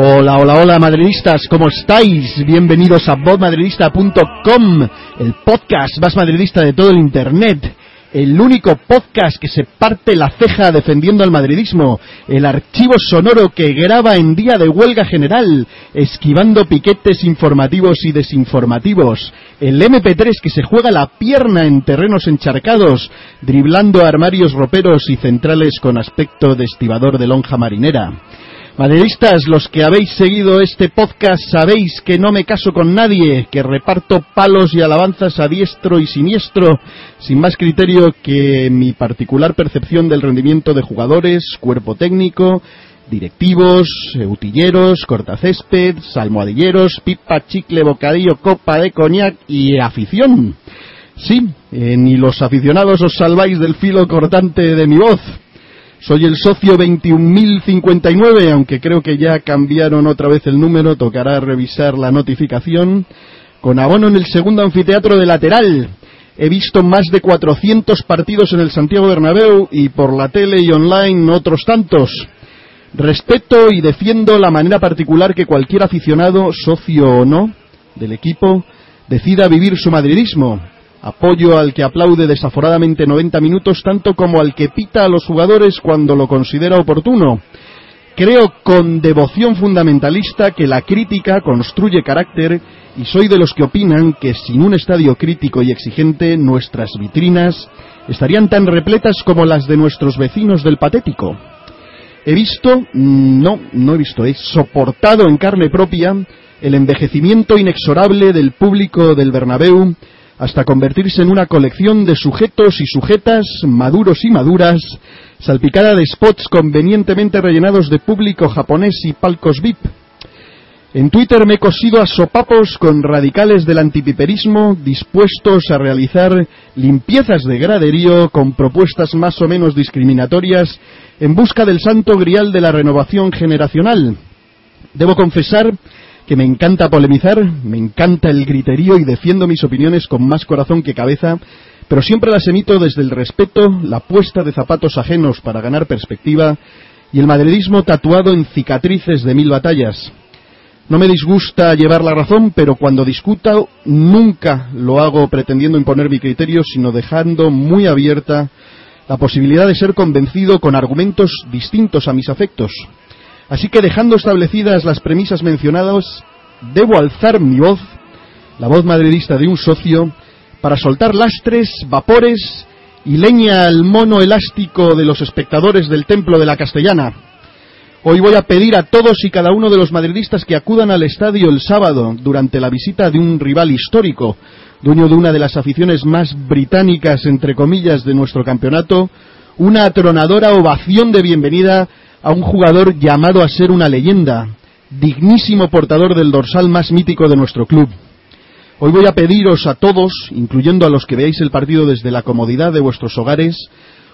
Hola, hola, hola, madridistas, ¿cómo estáis? Bienvenidos a vodmadridista.com, el podcast más madridista de todo el Internet. El único podcast que se parte la ceja defendiendo al madridismo, el archivo sonoro que graba en día de huelga general, esquivando piquetes informativos y desinformativos, el MP3 que se juega la pierna en terrenos encharcados, driblando armarios roperos y centrales con aspecto de estibador de lonja marinera. Madridistas, los que habéis seguido este podcast sabéis que no me caso con nadie, que reparto palos y alabanzas a diestro y siniestro, sin más criterio que mi particular percepción del rendimiento de jugadores, cuerpo técnico, directivos, utilleros, cortacésped, salmoadilleros, pipa, chicle, bocadillo, copa de coñac y afición. Sí, eh, ni los aficionados os salváis del filo cortante de mi voz. Soy el socio 21.059, aunque creo que ya cambiaron otra vez el número, tocará revisar la notificación. Con abono en el segundo anfiteatro de lateral. He visto más de 400 partidos en el Santiago Bernabéu y por la tele y online otros tantos. Respeto y defiendo la manera particular que cualquier aficionado, socio o no, del equipo, decida vivir su madridismo Apoyo al que aplaude desaforadamente 90 minutos tanto como al que pita a los jugadores cuando lo considera oportuno. Creo con devoción fundamentalista que la crítica construye carácter y soy de los que opinan que sin un estadio crítico y exigente nuestras vitrinas estarían tan repletas como las de nuestros vecinos del patético. He visto, no, no he visto, he soportado en carne propia el envejecimiento inexorable del público del Bernabéu hasta convertirse en una colección de sujetos y sujetas, maduros y maduras, salpicada de spots convenientemente rellenados de público japonés y palcos VIP. En Twitter me he cosido a sopapos con radicales del antipiperismo dispuestos a realizar limpiezas de graderío con propuestas más o menos discriminatorias en busca del santo grial de la renovación generacional. Debo confesar que me encanta polemizar, me encanta el griterío y defiendo mis opiniones con más corazón que cabeza, pero siempre las emito desde el respeto, la puesta de zapatos ajenos para ganar perspectiva y el madridismo tatuado en cicatrices de mil batallas. No me disgusta llevar la razón, pero cuando discuta nunca lo hago pretendiendo imponer mi criterio, sino dejando muy abierta la posibilidad de ser convencido con argumentos distintos a mis afectos. Así que dejando establecidas las premisas mencionadas, debo alzar mi voz, la voz madridista de un socio, para soltar lastres, vapores y leña al mono elástico de los espectadores del Templo de la Castellana. Hoy voy a pedir a todos y cada uno de los madridistas que acudan al estadio el sábado durante la visita de un rival histórico, dueño de una de las aficiones más británicas, entre comillas, de nuestro campeonato, una atronadora ovación de bienvenida a un jugador llamado a ser una leyenda, dignísimo portador del dorsal más mítico de nuestro club. Hoy voy a pediros a todos, incluyendo a los que veáis el partido desde la comodidad de vuestros hogares,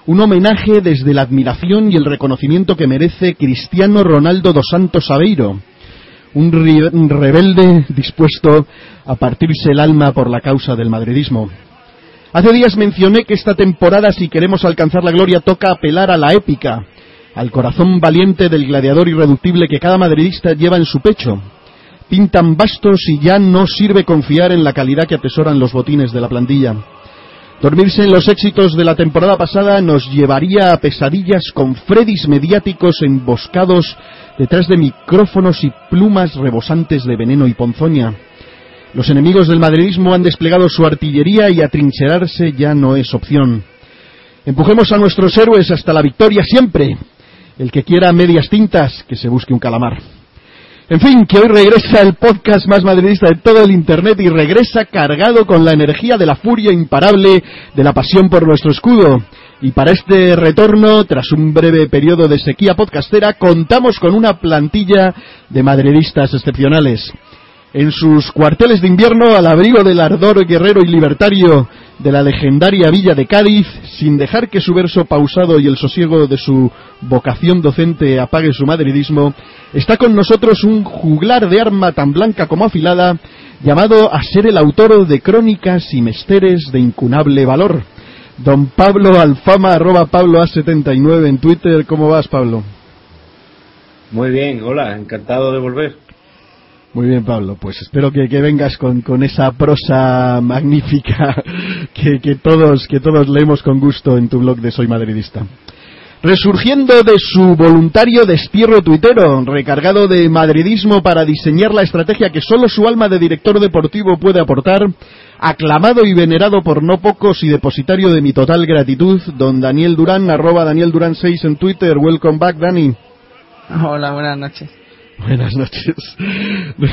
un homenaje desde la admiración y el reconocimiento que merece Cristiano Ronaldo dos Santos Aveiro, un, rebelde dispuesto a partirse el alma por la causa del madridismo. Hace días mencioné que esta temporada, si queremos alcanzar la gloria, toca apelar a la épica, al corazón valiente del gladiador irreductible que cada madridista lleva en su pecho. Pintan bastos y ya no sirve confiar en la calidad que atesoran los botines de la plantilla. Dormirse en los éxitos de la temporada pasada nos llevaría a pesadillas con Freddys mediáticos emboscados detrás de micrófonos y plumas rebosantes de veneno y ponzoña. Los enemigos del madridismo han desplegado su artillería y atrincherarse ya no es opción. Empujemos a nuestros héroes hasta la victoria siempre, el que quiera medias tintas, que se busque un calamar. En fin, que hoy regresa el podcast más madridista de todo el Internet y regresa cargado con la energía de la furia imparable de la pasión por nuestro escudo. Y para este retorno, tras un breve periodo de sequía podcastera, contamos con una plantilla de madridistas excepcionales en sus cuarteles de invierno al abrigo del ardor guerrero y libertario de la legendaria villa de Cádiz, sin dejar que su verso pausado y el sosiego de su vocación docente apague su madridismo, está con nosotros un juglar de arma tan blanca como afilada, llamado a ser el autor de crónicas y mesteres de incunable valor. Don Pablo Alfama, arroba Pablo A79 en Twitter. ¿Cómo vas, Pablo? Muy bien, hola, encantado de volver. Muy bien, Pablo. Pues espero que, vengas con, esa prosa magnífica que, que, todos, que todos leemos con gusto en tu blog de Soy Madridista. Resurgiendo de su voluntario destierro tuitero, recargado de madridismo para diseñar la estrategia que solo su alma de director deportivo puede aportar, aclamado y venerado por no pocos y depositario de mi total gratitud, don Daniel Durán, arroba Daniel Durán 6 en Twitter. Welcome back, Dani. Hola, buenas noches. Buenas noches.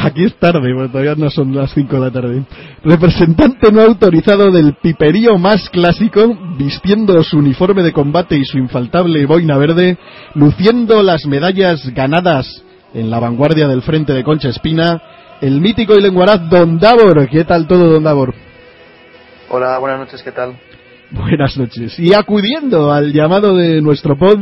Aquí es tarde, todavía no son las 5 de la tarde. Representante no autorizado del piperío más clásico, vistiendo su uniforme de combate y su infaltable boina verde, luciendo las medallas ganadas en la vanguardia del frente de Concha Espina, el mítico y lenguaraz Don Davor. ¿Qué tal todo, Don Davor? Hola, buenas noches, ¿qué tal? Buenas noches. Y acudiendo al llamado de nuestro pod,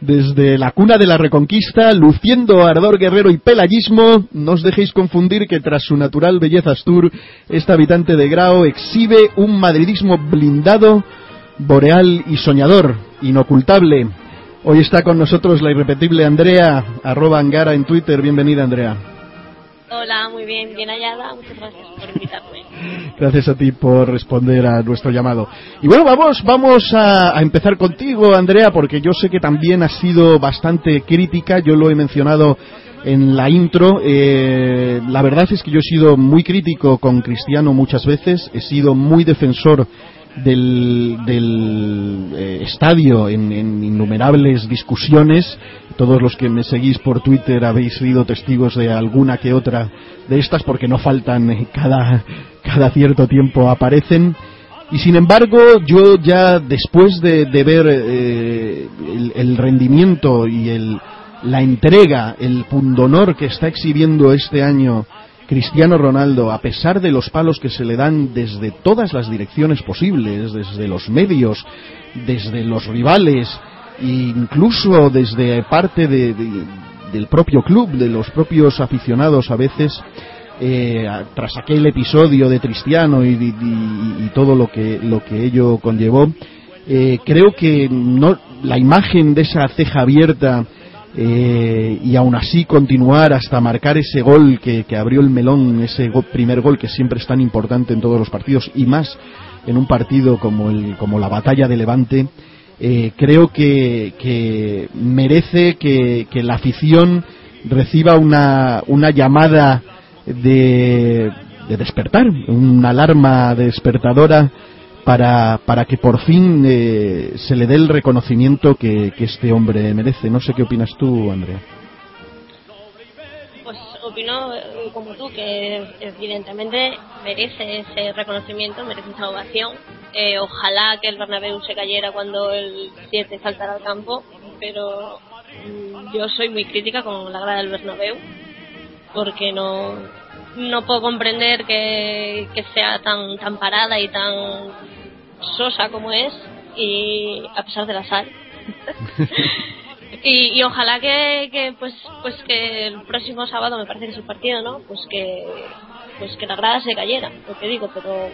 desde la cuna de la Reconquista, luciendo ardor guerrero y pelayismo, no os dejéis confundir que tras su natural belleza astur, este habitante de Grao exhibe un madridismo blindado, boreal y soñador, inocultable. Hoy está con nosotros la irrepetible Andrea, arroba Angara en Twitter. Bienvenida, Andrea. Hola, muy bien, bien hallada. Muchas gracias por invitarme. Gracias a ti por responder a nuestro llamado. Y bueno, vamos, vamos a, empezar contigo, Andrea, porque yo sé que también has sido bastante crítica. Yo lo he mencionado en la intro. Eh, la verdad es que yo he sido muy crítico con Cristiano muchas veces. He sido muy defensor del, eh, estadio en, innumerables discusiones. Todos los que me seguís por Twitter habéis sido testigos de alguna que otra de estas porque no faltan eh, cada, cada cierto tiempo aparecen. Y sin embargo, yo ya después de, ver eh, el, rendimiento y el, la entrega, el pundonor que está exhibiendo este año Cristiano Ronaldo, a pesar de los palos que se le dan desde todas las direcciones posibles, desde los medios, desde los rivales, e incluso desde parte del propio club, de los propios aficionados a veces, eh, tras aquel episodio de Cristiano y, todo lo que, lo que ello conllevó, eh, creo que no, la imagen de esa ceja abierta eh, y aún así continuar hasta marcar ese gol que, abrió el melón, ese primer gol que siempre es tan importante en todos los partidos y más en un partido como, el, como la batalla de Levante, eh, creo que, merece que, la afición reciba una, una llamada de, de despertar, una alarma despertadora para, para que por fin eh, se le dé el reconocimiento que, este hombre merece. No sé qué opinas tú, Andrea. Pues opino eh, como tú que evidentemente merece ese reconocimiento, merece esa ovación. Eh, ojalá que el Bernabéu se cayera cuando el 7 saltara al campo, pero mm, yo soy muy crítica con la grada del Bernabéu porque no no puedo comprender que, que sea tan tan parada y tan sosa como es y a pesar de la sal. Y, ojalá que, pues pues que el próximo sábado me parece que es un partido no pues que pues que la grada se cayera lo que digo pero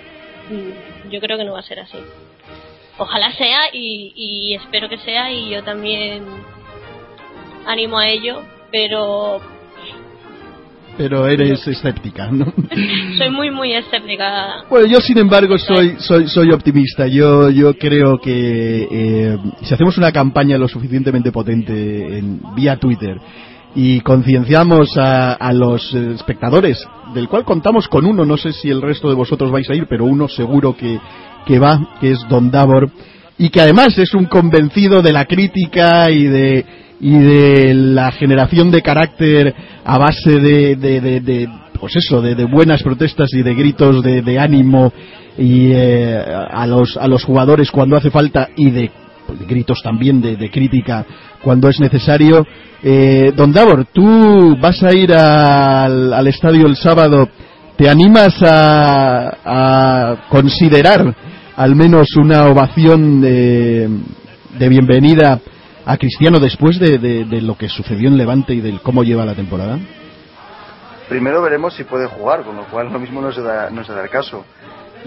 mm, yo creo que no va a ser así. Ojalá sea y, y espero que sea y yo también animo a ello pero pero eres escéptica, ¿no? Soy muy, muy escéptica. Bueno, yo sin embargo soy, soy, soy optimista. Yo, yo creo que eh, si hacemos una campaña lo suficientemente potente en, vía Twitter y concienciamos a, a, los espectadores, del cual contamos con uno, no sé si el resto de vosotros vais a ir, pero uno seguro que, que va, que es Don Davor, y que además es un convencido de la crítica y de y de la generación de carácter a base de, pues eso, de, buenas protestas y de gritos de, ánimo y eh, a, los, a los jugadores cuando hace falta y de pues, gritos también de, crítica cuando es necesario. Eh, don Davor, tú vas a ir al, al estadio el sábado, ¿te animas a, a considerar al menos una ovación de, de bienvenida a Cristiano después de, lo que sucedió en Levante y de cómo lleva la temporada? Primero veremos si puede jugar, con lo cual lo mismo no se da, no se da el caso.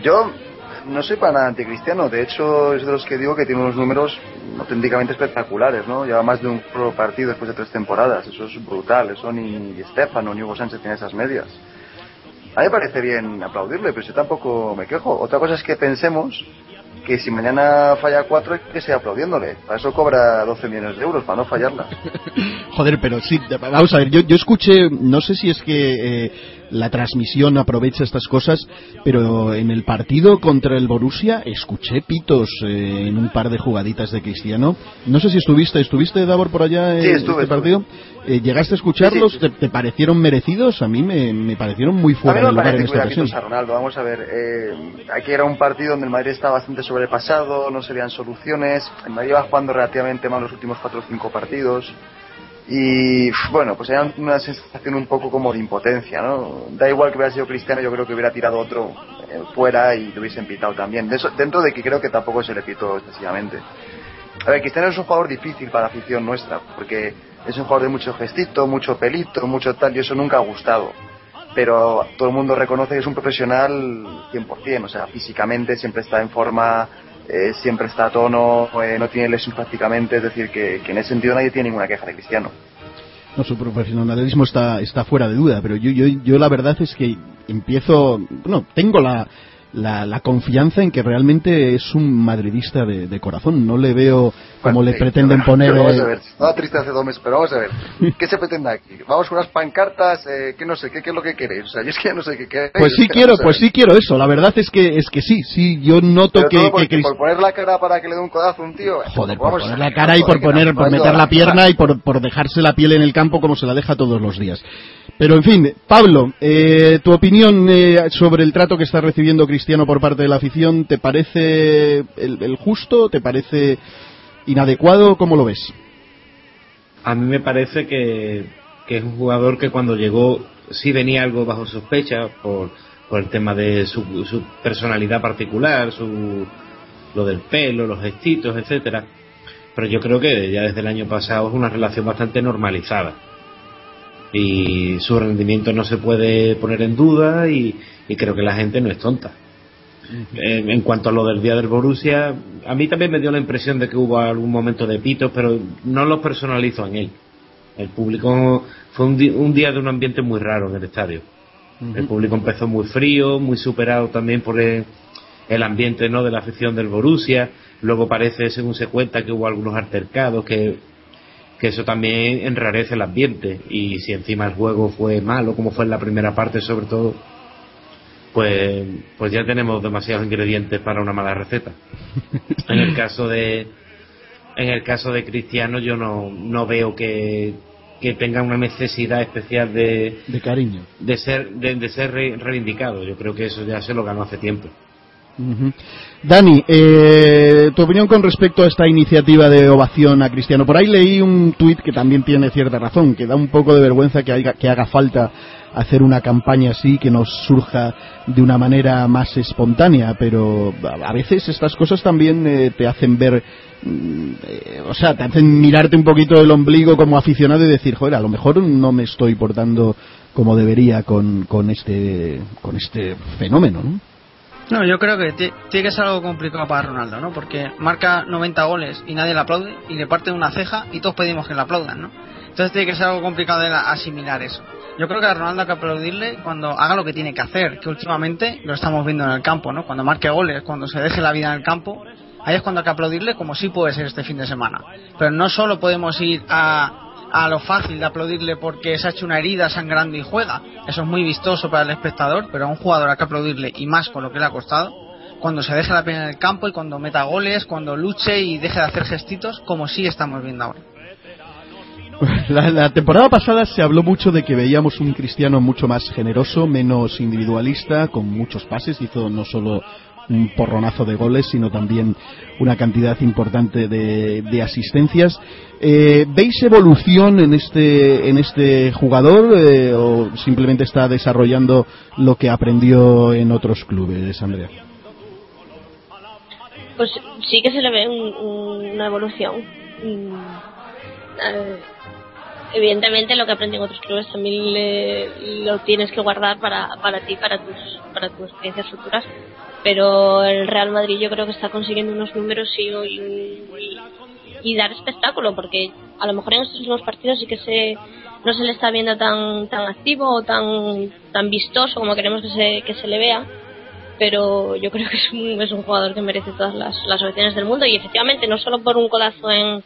Yo no soy para nada anticristiano. De hecho, es de los que digo que tiene unos números auténticamente espectaculares, ¿no? Lleva más de un partido después de tres temporadas. Eso es brutal. Eso ni Estefano ni Hugo Sánchez tienen esas medias. A mí me parece bien aplaudirle, pero yo tampoco me quejo. Otra cosa es que pensemos que si mañana falla cuatro que seguir aplaudiéndole. Para eso cobra 12 millones de euros, para no fallarla. Joder, pero sí, vamos a ver, yo, yo escuché, no sé si es que eh, la transmisión aprovecha estas cosas, pero en el partido contra el Borussia escuché pitos eh, en un par de jugaditas de Cristiano. No sé si estuviste, ¿estuviste, Davor, por allá en este partido? Eh, ¿Llegaste a escucharlos? ¿Te, parecieron merecidos? A mí me, parecieron muy fuera de lugar en esta ocasión. A Ronaldo. Vamos a ver, eh, aquí era un partido donde el Madrid estaba bastante sobrepasado, no serían soluciones. El Madrid iba jugando relativamente mal los últimos 4 o 5 partidos. Y bueno, pues era una sensación un poco como de impotencia, ¿no? Da igual que hubiera sido Cristiano, yo creo que hubiera tirado otro eh, fuera y lo hubiesen pitado también. dentro de que creo que tampoco se le pitó excesivamente. A ver, Cristiano es un jugador difícil para la afición nuestra, porque es un jugador de mucho gestito, mucho pelito, mucho tal, y eso nunca ha gustado. Pero todo el mundo reconoce que es un profesional 100%, o sea, físicamente siempre está en forma, eh, siempre está a tono, eh, no tiene lesiones prácticamente, es decir, que, en ese sentido nadie tiene ninguna queja de Cristiano. No, su profesionalismo está, está fuera de duda, pero yo, yo, yo la verdad es que empiezo, bueno, tengo la, la, confianza en que realmente es un madridista de, corazón. No le veo como le pretenden poner. vamos a ver, estaba triste hace dos meses, pero vamos a ver. ¿Qué se pretende aquí? Vamos con unas pancartas, eh, que no sé, ¿qué, ¿qué, es lo que queréis? O sea, yo es que no sé qué queréis. Pues sí quiero, pues sí quiero eso. La verdad es que es que sí, sí, yo noto que, por, por poner la cara para que le dé un codazo a un tío. Joder, por poner la cara y por poner, por meter la pierna y por, por dejarse la piel en el campo como se la deja todos los días. Pero en fin, Pablo, eh, tu opinión eh, sobre el trato que está recibiendo Cristiano por parte de la afición, ¿te parece el, justo? ¿Te parece inadecuado? ¿Cómo lo ves? A mí me parece que, es un jugador que cuando llegó sí venía algo bajo sospecha por, por el tema de su, su personalidad particular, su, lo del pelo, los gestitos, etcétera. Pero yo creo que ya desde el año pasado es una relación bastante normalizada y su rendimiento no se puede poner en duda y, creo que la gente no es tonta. En, cuanto a lo del día del Borussia, a mí también me dio la impresión de que hubo algún momento de pitos, pero no lo personalizo en él. El público fue un, día de un ambiente muy raro en el estadio. El público empezó muy frío, muy superado también por el, el, ambiente no de la afición del Borussia. Luego parece, según se cuenta, que hubo algunos altercados que que eso también enrarece el ambiente y si encima el juego fue malo como fue en la primera parte sobre todo pues pues ya tenemos demasiados ingredientes para una mala receta. En el caso de en el caso de Cristiano yo no, no veo que, que tenga una necesidad especial de de cariño. de ser de ser reivindicado. Yo creo que eso ya se lo ganó hace tiempo. Dani, eh, tu opinión con respecto a esta iniciativa de ovación a Cristiano. Por ahí leí un tuit que también tiene cierta razón, que da un poco de vergüenza que, haga falta hacer una campaña así, que nos surja de una manera más espontánea, pero a veces estas cosas también eh, te hacen ver, mm, eh, o sea, te hacen mirarte un poquito el ombligo como aficionado y decir, joder, a lo mejor no me estoy portando como debería con, con, este, con este fenómeno, ¿no? No, yo creo que tiene que ser algo complicado para Ronaldo, ¿no? Porque marca 90 goles y nadie le aplaude y le parte una ceja y todos pedimos que le aplaudan, ¿no? Entonces tiene que ser algo complicado de asimilar eso. Yo creo que a Ronaldo hay que aplaudirle cuando haga lo que tiene que hacer, que últimamente lo estamos viendo en el campo, ¿no? Cuando marque goles, cuando se deje la vida en el campo, ahí es cuando hay que aplaudirle como sí puede ser este fin de semana. Pero no solo podemos ir a lo fácil de aplaudirle porque se ha hecho una herida sangrando y juega. Eso es muy vistoso para el espectador, pero a un jugador hay que aplaudirle y más con lo que le ha costado cuando se deja la pena en el campo y cuando meta goles, cuando luche y deje de hacer gestitos, como sí estamos viendo ahora. La, la, temporada pasada se habló mucho de que veíamos un cristiano mucho más generoso, menos individualista, con muchos pases, hizo no solo un porronazo de goles, sino también una cantidad importante de, asistencias. Eh, ¿Veis evolución en este, en este jugador eh, o simplemente está desarrollando lo que aprendió en otros clubes, Andrea? Pues sí que se le ve una evolución. Mm, evidentemente lo que aprendí en otros clubes también lo tienes que guardar para, para ti, para tus, para tus experiencias futuras. Pero el Real Madrid yo creo que está consiguiendo unos números y, dar espectáculo, porque a lo mejor en estos últimos partidos sí que se, no se le está viendo tan, tan activo o tan, tan vistoso como queremos que se, que se le vea pero yo creo que es un, es un jugador que merece todas las, las opciones del mundo y efectivamente no solo por un codazo en,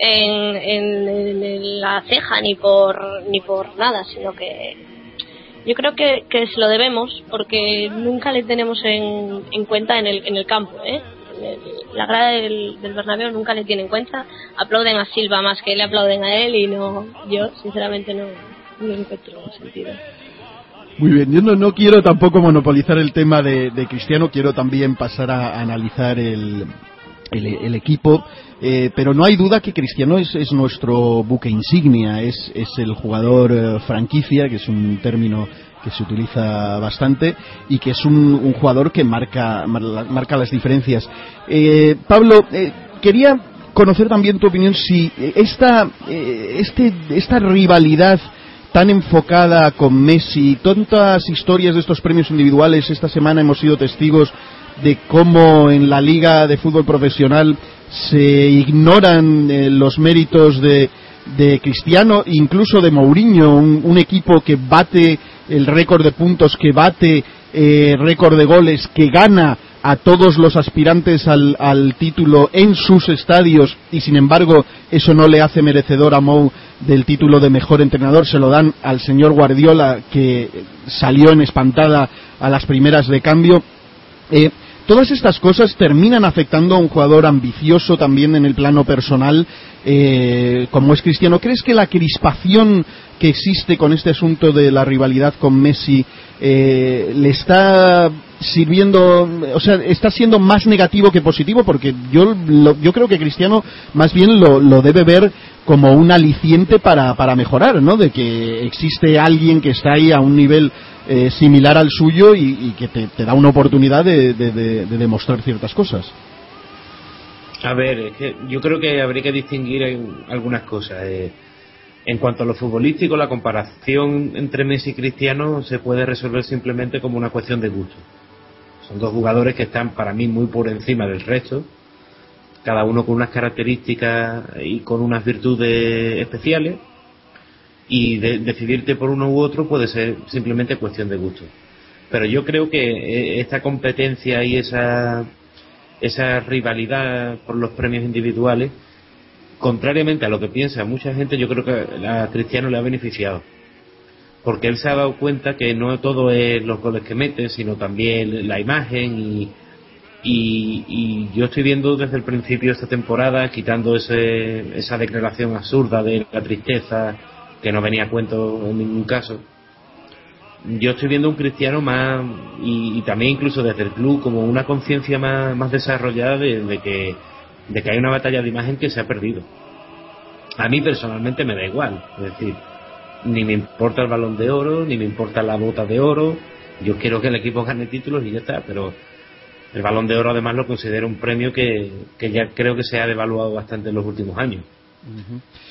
en, la ceja ni por ni por nada, sino que yo creo que, que se lo debemos porque nunca le tenemos en, en cuenta en el, en el campo. ¿eh? La grada del, del Bernabéu nunca le tiene en cuenta. Aplauden a Silva más que le aplauden a él y no yo sinceramente no, no encuentro sentido. Muy bien, yo no, no, quiero tampoco monopolizar el tema de, de Cristiano, quiero también pasar a analizar el, el, equipo, eh, pero no hay duda que Cristiano es, es nuestro buque insignia, es, es el jugador eh, franquicia, que es un término que se utiliza bastante y que es un, jugador que marca, marca las diferencias. Eh, Pablo, quería conocer también tu opinión si esta, este, esta rivalidad tan enfocada con Messi, tantas historias de estos premios individuales, esta semana hemos sido testigos de cómo en la liga de fútbol profesional se ignoran eh, los méritos de, de, Cristiano, incluso de Mourinho, un, equipo que bate el récord de puntos, que bate eh, récord de goles, que gana a todos los aspirantes al, al, título en sus estadios y sin embargo eso no le hace merecedor a Mou del título de mejor entrenador, se lo dan al señor Guardiola que salió en espantada a las primeras de cambio. Eh, todas estas cosas terminan afectando a un jugador ambicioso también en el plano personal, eh, como es Cristiano. ¿Crees que la crispación que existe con este asunto de la rivalidad con Messi eh, le está sirviendo, o sea, está siendo más negativo que positivo? Porque yo, yo creo que Cristiano más bien lo, lo debe ver como un aliciente para, para mejorar, ¿no? De que existe alguien que está ahí a un nivel eh, similar al suyo y, que te, da una oportunidad de, demostrar ciertas cosas. A ver, yo creo que habría que distinguir algunas cosas. Eh, en cuanto a lo futbolístico, la comparación entre Messi y Cristiano se puede resolver simplemente como una cuestión de gusto. Son dos jugadores que están para mí muy por encima del resto, cada uno con unas características y con unas virtudes especiales y decidirte por uno u otro puede ser simplemente cuestión de gusto. Pero yo creo que eh, esta competencia y esa, esa rivalidad por los premios individuales, contrariamente a lo que piensa mucha gente, yo creo que a Cristiano le ha beneficiado. Porque él se ha dado cuenta que no todo es los goles que mete, sino también la imagen y, y, y, yo estoy viendo desde el principio de esta temporada, quitando ese, esa declaración absurda de la tristeza que no venía a cuento en ningún caso. Yo estoy viendo un cristiano más, y, también incluso desde el club, como una conciencia más, desarrollada de, que, de que hay una batalla de imagen que se ha perdido. A mí personalmente me da igual, es decir, ni me importa el balón de oro, ni me importa la bota de oro, yo quiero que el equipo gane títulos y ya está, pero el balón de oro además lo considero un premio que, que ya creo que se ha devaluado bastante en los últimos años.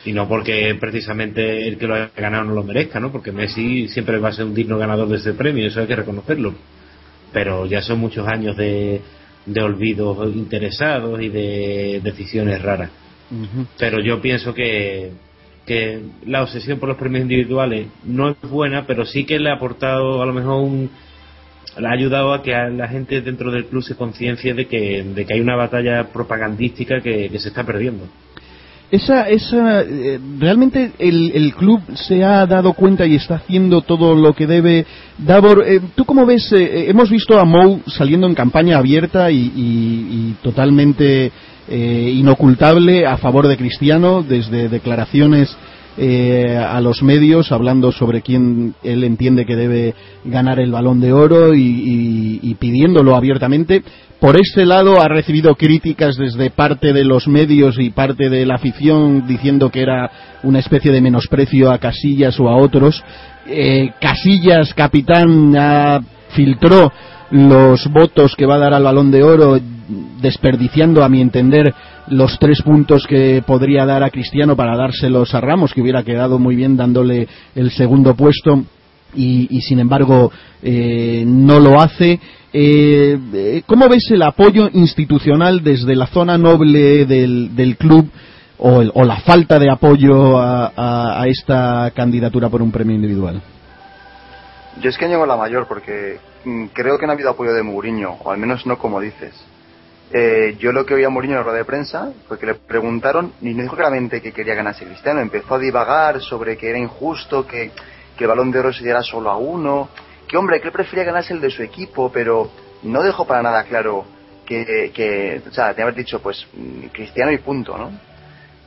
Y no porque precisamente el que lo haya ganado no lo merezca, ¿no? Porque Messi siempre va a ser un digno ganador de ese premio, eso hay que reconocerlo. Pero ya son muchos años de, de olvidos interesados y de decisiones raras. Pero yo pienso que, que la obsesión por los premios individuales no es buena, pero sí que le ha aportado a lo mejor un, le ha ayudado a que la gente dentro del club se conciencie de que, de que hay una batalla propagandística que se está perdiendo. Esa, esa, eh, realmente el, el, club se ha dado cuenta y está haciendo todo lo que debe. Davor, eh, ¿tú cómo ves? Eh, hemos visto a Mou saliendo en campaña abierta y, totalmente inocultable a favor de Cristiano, desde declaraciones a los medios hablando sobre quién él entiende que debe ganar el balón de oro y, pidiéndolo abiertamente por este lado ha recibido críticas desde parte de los medios y parte de la afición diciendo que era una especie de menosprecio a Casillas o a otros. Eh, Casillas, capitán, filtró los votos que va a dar al balón de oro desperdiciando a mi entender los tres puntos que podría dar a Cristiano para dárselos a Ramos, que hubiera quedado muy bien dándole el segundo puesto. Y, sin embargo eh, no lo hace. Eh, ¿Cómo ves el apoyo institucional desde la zona noble del, club o, la falta de apoyo a, esta candidatura por un premio individual? Yo es que llego la mayor porque mm, creo que no ha habido apoyo de Mourinho, o al menos no como dices. Eh, yo lo que oí a Mourinho en la rueda de prensa fue que le preguntaron y no dijo claramente que quería ganarse Cristiano. Empezó a divagar sobre que era injusto que, el balón de oro se diera solo a uno. Que hombre, que él prefería ganarse el de su equipo, pero no dejó para nada claro que, que o sea, te haber dicho pues Cristiano y punto, ¿no?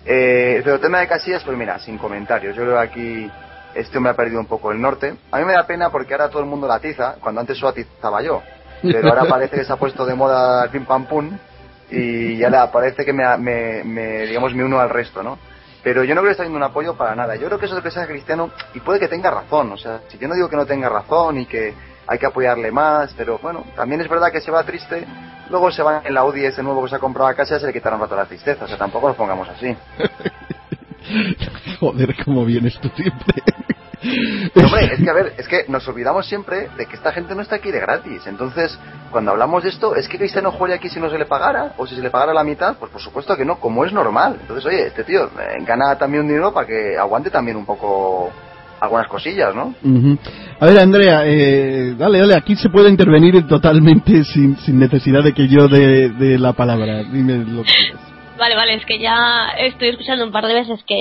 Eh, pero el tema de Casillas, pues mira, sin comentarios. Yo creo que aquí este hombre ha perdido un poco el norte. A mí me da pena porque ahora todo el mundo la atiza, cuando antes solo atizaba yo pero ahora parece que se ha puesto de moda pim pam pum y ya parece que me, digamos, me uno al resto, ¿no? Pero yo no creo que esté haciendo un apoyo para nada. Yo creo que eso es lo que sea cristiano y puede que tenga razón. O sea, si yo no digo que no tenga razón y que hay que apoyarle más, pero bueno, también es verdad que se va triste. Luego se va en la Audi ese nuevo que se ha comprado a casa y se le quitará un rato la tristeza. O sea, tampoco lo pongamos así. Joder, cómo vienes tú siempre. Hombre, es que a ver, es que nos olvidamos siempre de que esta gente no está aquí de gratis. Entonces, cuando hablamos de esto, ¿es que Cristiano juega aquí si no se le pagara? ¿O si se le pagara la mitad? Pues por supuesto que no, como es normal. Entonces, oye, este tío eh, gana también un dinero para que aguante también un poco algunas cosillas, ¿no? A ver, Andrea, eh, dale, dale, aquí se puede intervenir totalmente sin, sin necesidad de que yo dé de la palabra. Dime lo que quieras. Vale, vale, es que ya estoy escuchando un par de veces que,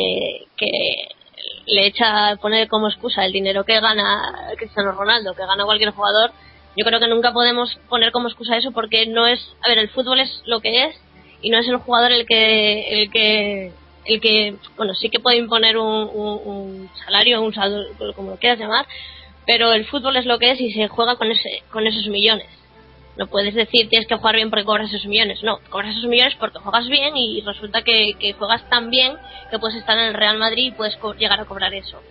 que le echa poner como excusa el dinero que gana Cristiano Ronaldo, que gana cualquier jugador, yo creo que nunca podemos poner como excusa eso porque no es, a ver, el fútbol es lo que es y no es el jugador el que, el que, el que, bueno, sí que puede imponer un, un, salario, un saldo, como lo quieras llamar, pero el fútbol es lo que es y se juega con ese, con esos millones. No puedes decir tienes que jugar bien porque cobras esos millones. No, cobras esos millones porque juegas bien y resulta que, juegas tan bien que puedes estar en el Real Madrid y puedes llegar a cobrar eso.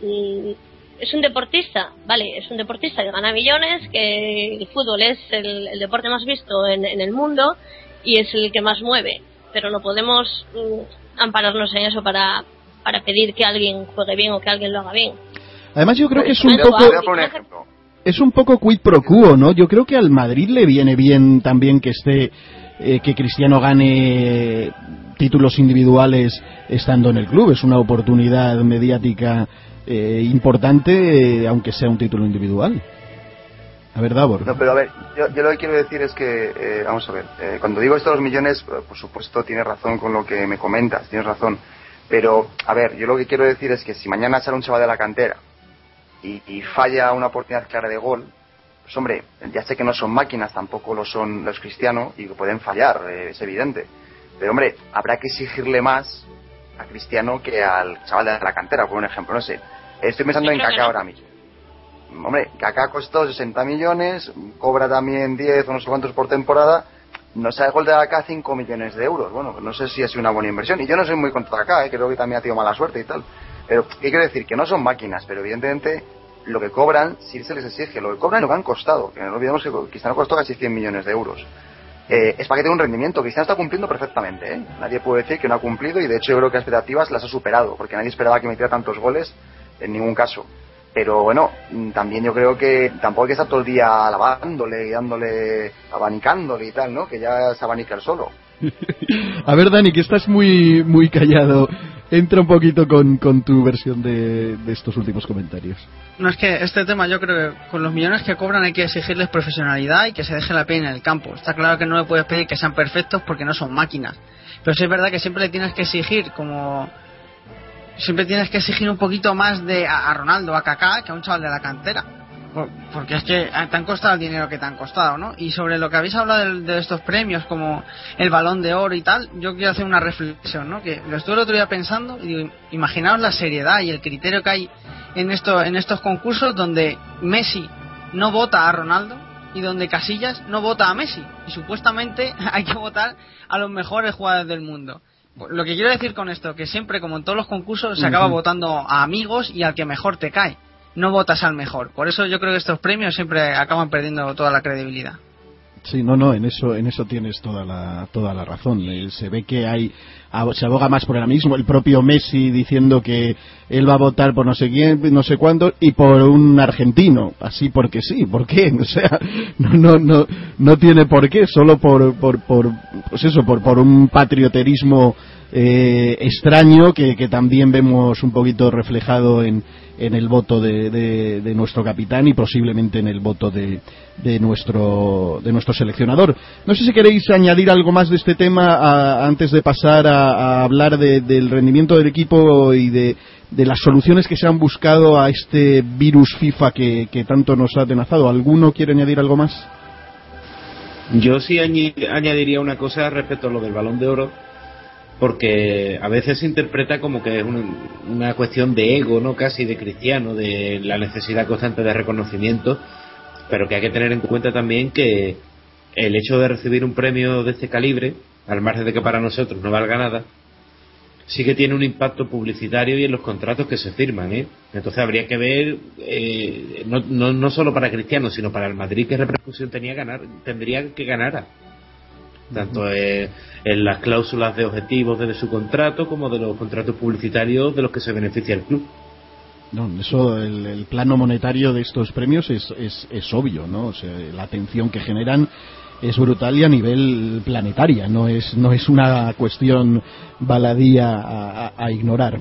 es un deportista, vale, es un deportista que gana millones, que el fútbol es el, deporte más visto en, el mundo y es el que más mueve. Pero no podemos mm, ampararnos en eso para, para pedir que alguien juegue bien o que alguien lo haga bien. Además yo creo que es un poco es un poco quid pro quo, ¿no? Yo creo que al Madrid le viene bien también que esté eh, que Cristiano gane títulos individuales estando en el club. Es una oportunidad mediática eh, importante, eh, aunque sea un título individual. A ver, Davor. No, pero a ver, yo, lo que quiero decir es que, vamos a ver, cuando digo esto de los millones, por supuesto tienes razón con lo que me comentas, tienes razón. Pero, a ver, yo lo que quiero decir es que si mañana sale un chaval de la cantera y, falla una oportunidad clara de gol, pues hombre, ya sé que no son máquinas, tampoco lo son los cristianos y que pueden fallar, eh, es evidente. Pero hombre, habrá que exigirle más a Cristiano que al chaval de la cantera, por un ejemplo, no sé. Estoy pensando en Kaká ahora mismo. Hombre, Kaká costó 60 millones, cobra también 10 o no sé cuántos por temporada, no el gol de acá 5 millones de euros. Bueno, no sé si ha sido una buena inversión. Y yo no soy muy contra acá, ¿eh? creo que también ha tenido mala suerte y tal. Pero, ¿qué quiero decir? Que no son máquinas, pero evidentemente lo que cobran sí se les exige. Lo que cobran y lo que han costado. Que no olvidemos que Cristiano costó casi 100 millones de euros. Eh, es para que tenga un rendimiento. Cristiano está cumpliendo perfectamente. ¿eh? Nadie puede decir que no ha cumplido y de hecho yo creo que las expectativas las ha superado. Porque nadie esperaba que metiera tantos goles en ningún caso. Pero bueno, también yo creo que tampoco hay que estar todo el día alabándole y dándole, abanicándole y tal, ¿no? Que ya se abanica el solo. A ver, Dani, que estás muy, muy callado entra un poquito con, tu versión de, estos últimos comentarios. No es que este tema yo creo que con los millones que cobran hay que exigirles profesionalidad y que se deje la pena en el campo. Está claro que no le puedes pedir que sean perfectos porque no son máquinas. Pero sí es verdad que siempre le tienes que exigir como siempre tienes que exigir un poquito más de a, Ronaldo, a Kaká, que a un chaval de la cantera porque es que te han costado el dinero que te han costado, ¿no? Y sobre lo que habéis hablado de, estos premios, como el balón de oro y tal, yo quiero hacer una reflexión, ¿no? Que lo estuve el otro día pensando y imaginaos la seriedad y el criterio que hay en, esto, en estos concursos donde Messi no vota a Ronaldo y donde Casillas no vota a Messi. Y supuestamente hay que votar a los mejores jugadores del mundo. Lo que quiero decir con esto, que siempre, como en todos los concursos, se acaba votando a amigos y al que mejor te cae no votas al mejor. Por eso yo creo que estos premios siempre acaban perdiendo toda la credibilidad. Sí, no, no, en eso, en eso tienes toda la, toda la razón. Eh, se ve que hay, se aboga más por el mismo. El propio Messi diciendo que él va a votar por no sé quién, no sé cuándo, y por un argentino. Así porque sí, ¿por qué? O sea, no, no, no, no tiene por qué, solo por, por, por pues eso, por, por un patrioterismo eh, extraño que, también vemos un poquito reflejado en, en el voto de, nuestro capitán y posiblemente en el voto de, de, nuestro, de nuestro seleccionador. No sé si queréis añadir algo más de este tema antes de pasar a, hablar del rendimiento del equipo y de, las soluciones que se han buscado a este virus FIFA que, que tanto nos ha amenazado. ¿Alguno quiere añadir algo más? Yo sí añadiría una cosa respecto a lo del balón de oro porque a veces se interpreta como que es una cuestión de ego, ¿no? Casi de cristiano, de la necesidad constante de reconocimiento, pero que hay que tener en cuenta también que el hecho de recibir un premio de este calibre, al margen de que para nosotros no valga nada, sí que tiene un impacto publicitario y en los contratos que se firman, ¿eh? Entonces habría que ver, eh, no, no, no solo para Cristiano, sino para el Madrid, qué repercusión tenía ganar, tendría que ganara tanto en, las cláusulas de objetivos de su contrato como de los contratos publicitarios de los que se beneficia el club. No, eso, el, plano monetario de estos premios es, es, obvio, ¿no? O sea, la atención que generan es brutal y a nivel planetaria, no es, no es una cuestión baladía a, ignorar.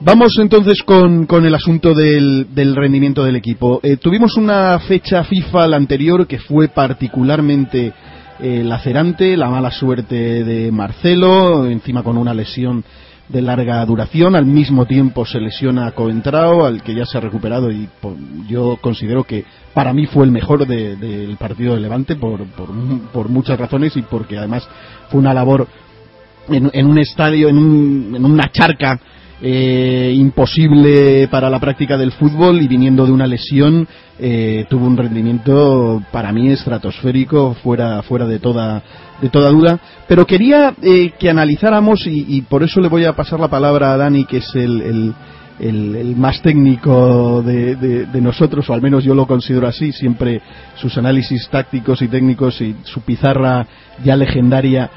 Vamos entonces con, con el asunto del, del, rendimiento del equipo. Eh, tuvimos una fecha FIFA la anterior que fue particularmente eh, lacerante, la mala suerte de Marcelo, encima con una lesión de larga duración, al mismo tiempo se lesiona a Coentrao, al que ya se ha recuperado y yo considero que para mí fue el mejor del partido de Levante por, por, muchas razones y porque además fue una labor en, un estadio, en, en una charca eh, imposible para la práctica del fútbol y viniendo de una lesión eh, tuvo un rendimiento para mí estratosférico fuera fuera de toda de toda duda pero quería eh, que analizáramos y, por eso le voy a pasar la palabra a Dani que es el, el más técnico de, de, nosotros, o al menos yo lo considero así, siempre sus análisis tácticos y técnicos y su pizarra ya legendaria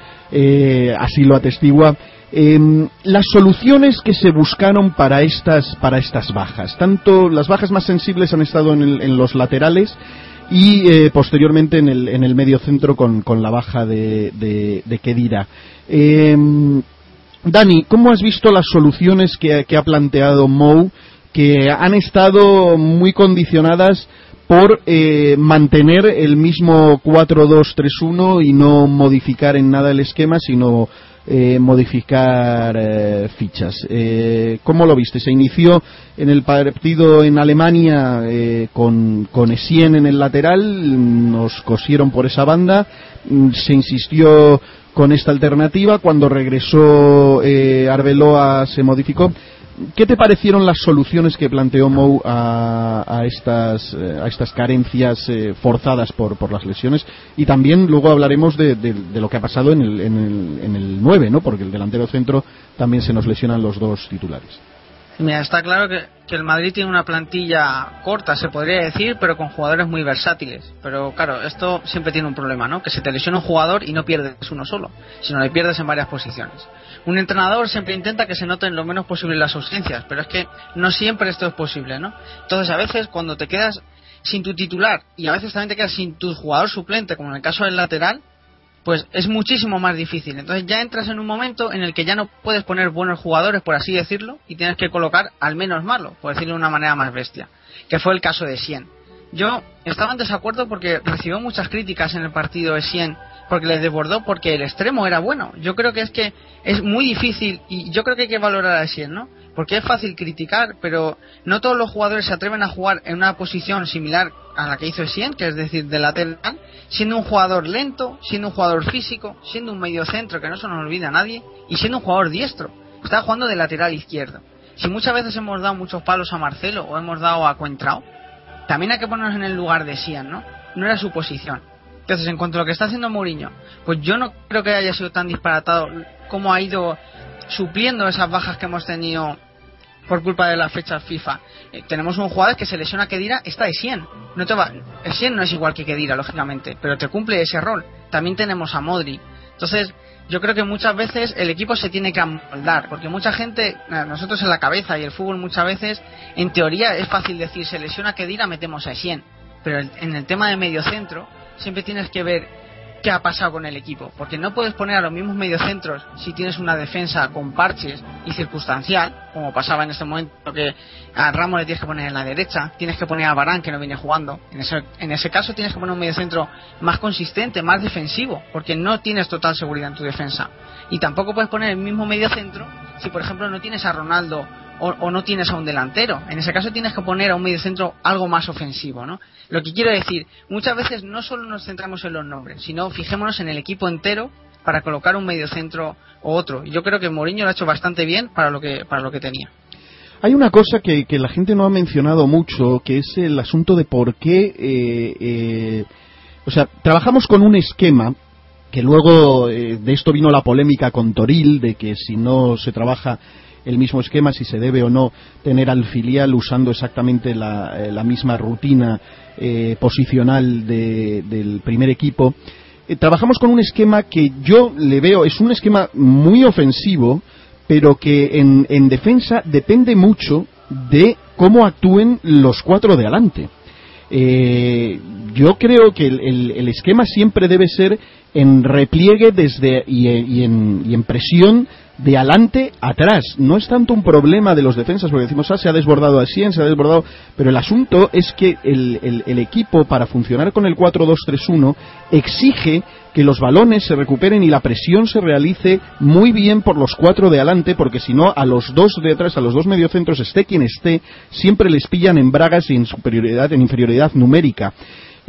así lo atestigua. Em, las soluciones que se buscaron para estas, para estas bajas. Tanto las bajas más sensibles han estado en, los laterales y eh, posteriormente en el, en el medio centro con, con la baja de, de, Kedira. Em, Dani, ¿cómo has visto las soluciones que, ha planteado Mou que han estado muy condicionadas por eh, mantener el mismo 4-2-3-1 y no modificar en nada el esquema, sino eh, modificar eh, fichas. Eh, ¿Cómo lo viste? Se inició en el partido en Alemania eh, con, con en el lateral, nos cosieron por esa banda, mm, se insistió con esta alternativa, cuando regresó Arbeloa se modificó. ¿Qué te parecieron las soluciones que planteó Mou a, estas, eh, a estas carencias eh, forzadas por, por las lesiones? Y también luego hablaremos de, de, lo que ha pasado en el, en, el, en el 9, ¿no? Porque el delantero centro también se nos lesionan los dos titulares. Mira, está claro que, que, el Madrid tiene una plantilla corta, se podría decir, pero con jugadores muy versátiles. Pero claro, esto siempre tiene un problema, ¿no? Que se te lesiona un jugador y no pierdes uno solo, sino le pierdes en varias posiciones. Un entrenador siempre intenta que se noten lo menos posible las ausencias, pero es que no siempre esto es posible, ¿no? Entonces, a veces cuando te quedas sin tu titular y a veces también te quedas sin tu jugador suplente, como en el caso del lateral, pues es muchísimo más difícil. Entonces ya entras en un momento en el que ya no puedes poner buenos jugadores, por así decirlo, y tienes que colocar al menos malos, por decirlo de una manera más bestia, que fue el caso de Sien. Yo estaba en desacuerdo porque recibió muchas críticas en el partido de Sien, porque les desbordó porque el extremo era bueno. Yo creo que es que es muy difícil y yo creo que hay que valorar a Sien, ¿no? Porque es fácil criticar, pero no todos los jugadores se atreven a jugar en una posición similar a la que hizo Sien, que es decir, de lateral, siendo un jugador lento, siendo un jugador físico, siendo un medio centro, que no se nos olvida a nadie, y siendo un jugador diestro. Está jugando de lateral izquierdo. Si muchas veces hemos dado muchos palos a Marcelo o hemos dado a Cuentrao, también hay que ponernos en el lugar de Sian, ¿no? No era su posición. Entonces, en cuanto a lo que está haciendo Mourinho, pues yo no creo que haya sido tan disparatado como ha ido supliendo esas bajas que hemos tenido por culpa de la fecha FIFA. Eh, tenemos un jugador que se lesiona Kedira, está de 100. No te va, el 100 no es igual que Kedira, lógicamente, pero te cumple ese rol. También tenemos a Modri. Entonces, yo creo que muchas veces el equipo se tiene que amoldar, porque mucha gente, nosotros en la cabeza y el fútbol muchas veces, en teoría es fácil decir, se lesiona Kedira, metemos a 100. Pero en el tema de medio centro, siempre tienes que ver qué ha pasado con el equipo. Porque no puedes poner a los mismos mediocentros si tienes una defensa con parches y circunstancial, como pasaba en este momento que a Ramos le tienes que poner en la derecha, tienes que poner a Barán que no viene jugando. En ese, en ese caso tienes que poner un mediocentro más consistente, más defensivo, porque no tienes total seguridad en tu defensa. Y tampoco puedes poner el mismo mediocentro si, por ejemplo, no tienes a Ronaldo o, no tienes a un delantero. En ese caso tienes que poner a un mediocentro algo más ofensivo, ¿no? Lo que quiero decir, muchas veces no solo nos centramos en los nombres, sino fijémonos en el equipo entero para colocar un mediocentro o otro. Y yo creo que Mourinho lo ha hecho bastante bien para lo que, para lo que tenía. Hay una cosa que, la gente no ha mencionado mucho, que es el asunto de por qué, eh, eh, o sea, trabajamos con un esquema que luego eh, de esto vino la polémica con Toril, de que si no se trabaja el mismo esquema, si se debe o no tener al filial usando exactamente la, eh, misma rutina eh, posicional del primer equipo. Eh, trabajamos con un esquema que yo le veo, es un esquema muy ofensivo, pero que en, defensa depende mucho de cómo actúen los cuatro de adelante. yo creo que el, esquema siempre debe ser en repliegue desde y, en, y en presión de adelante atrás. No es tanto un problema de los defensas, porque decimos, ah, se ha desbordado a 100, se ha desbordado. Pero el asunto es que el, el, equipo, para funcionar con el 4-2-3-1, exige que los balones se recuperen y la presión se realice muy bien por los cuatro de adelante, porque si no, a los dos de atrás, a los dos mediocentros, esté quien esté, siempre les pillan en bragas y en superioridad, en inferioridad numérica.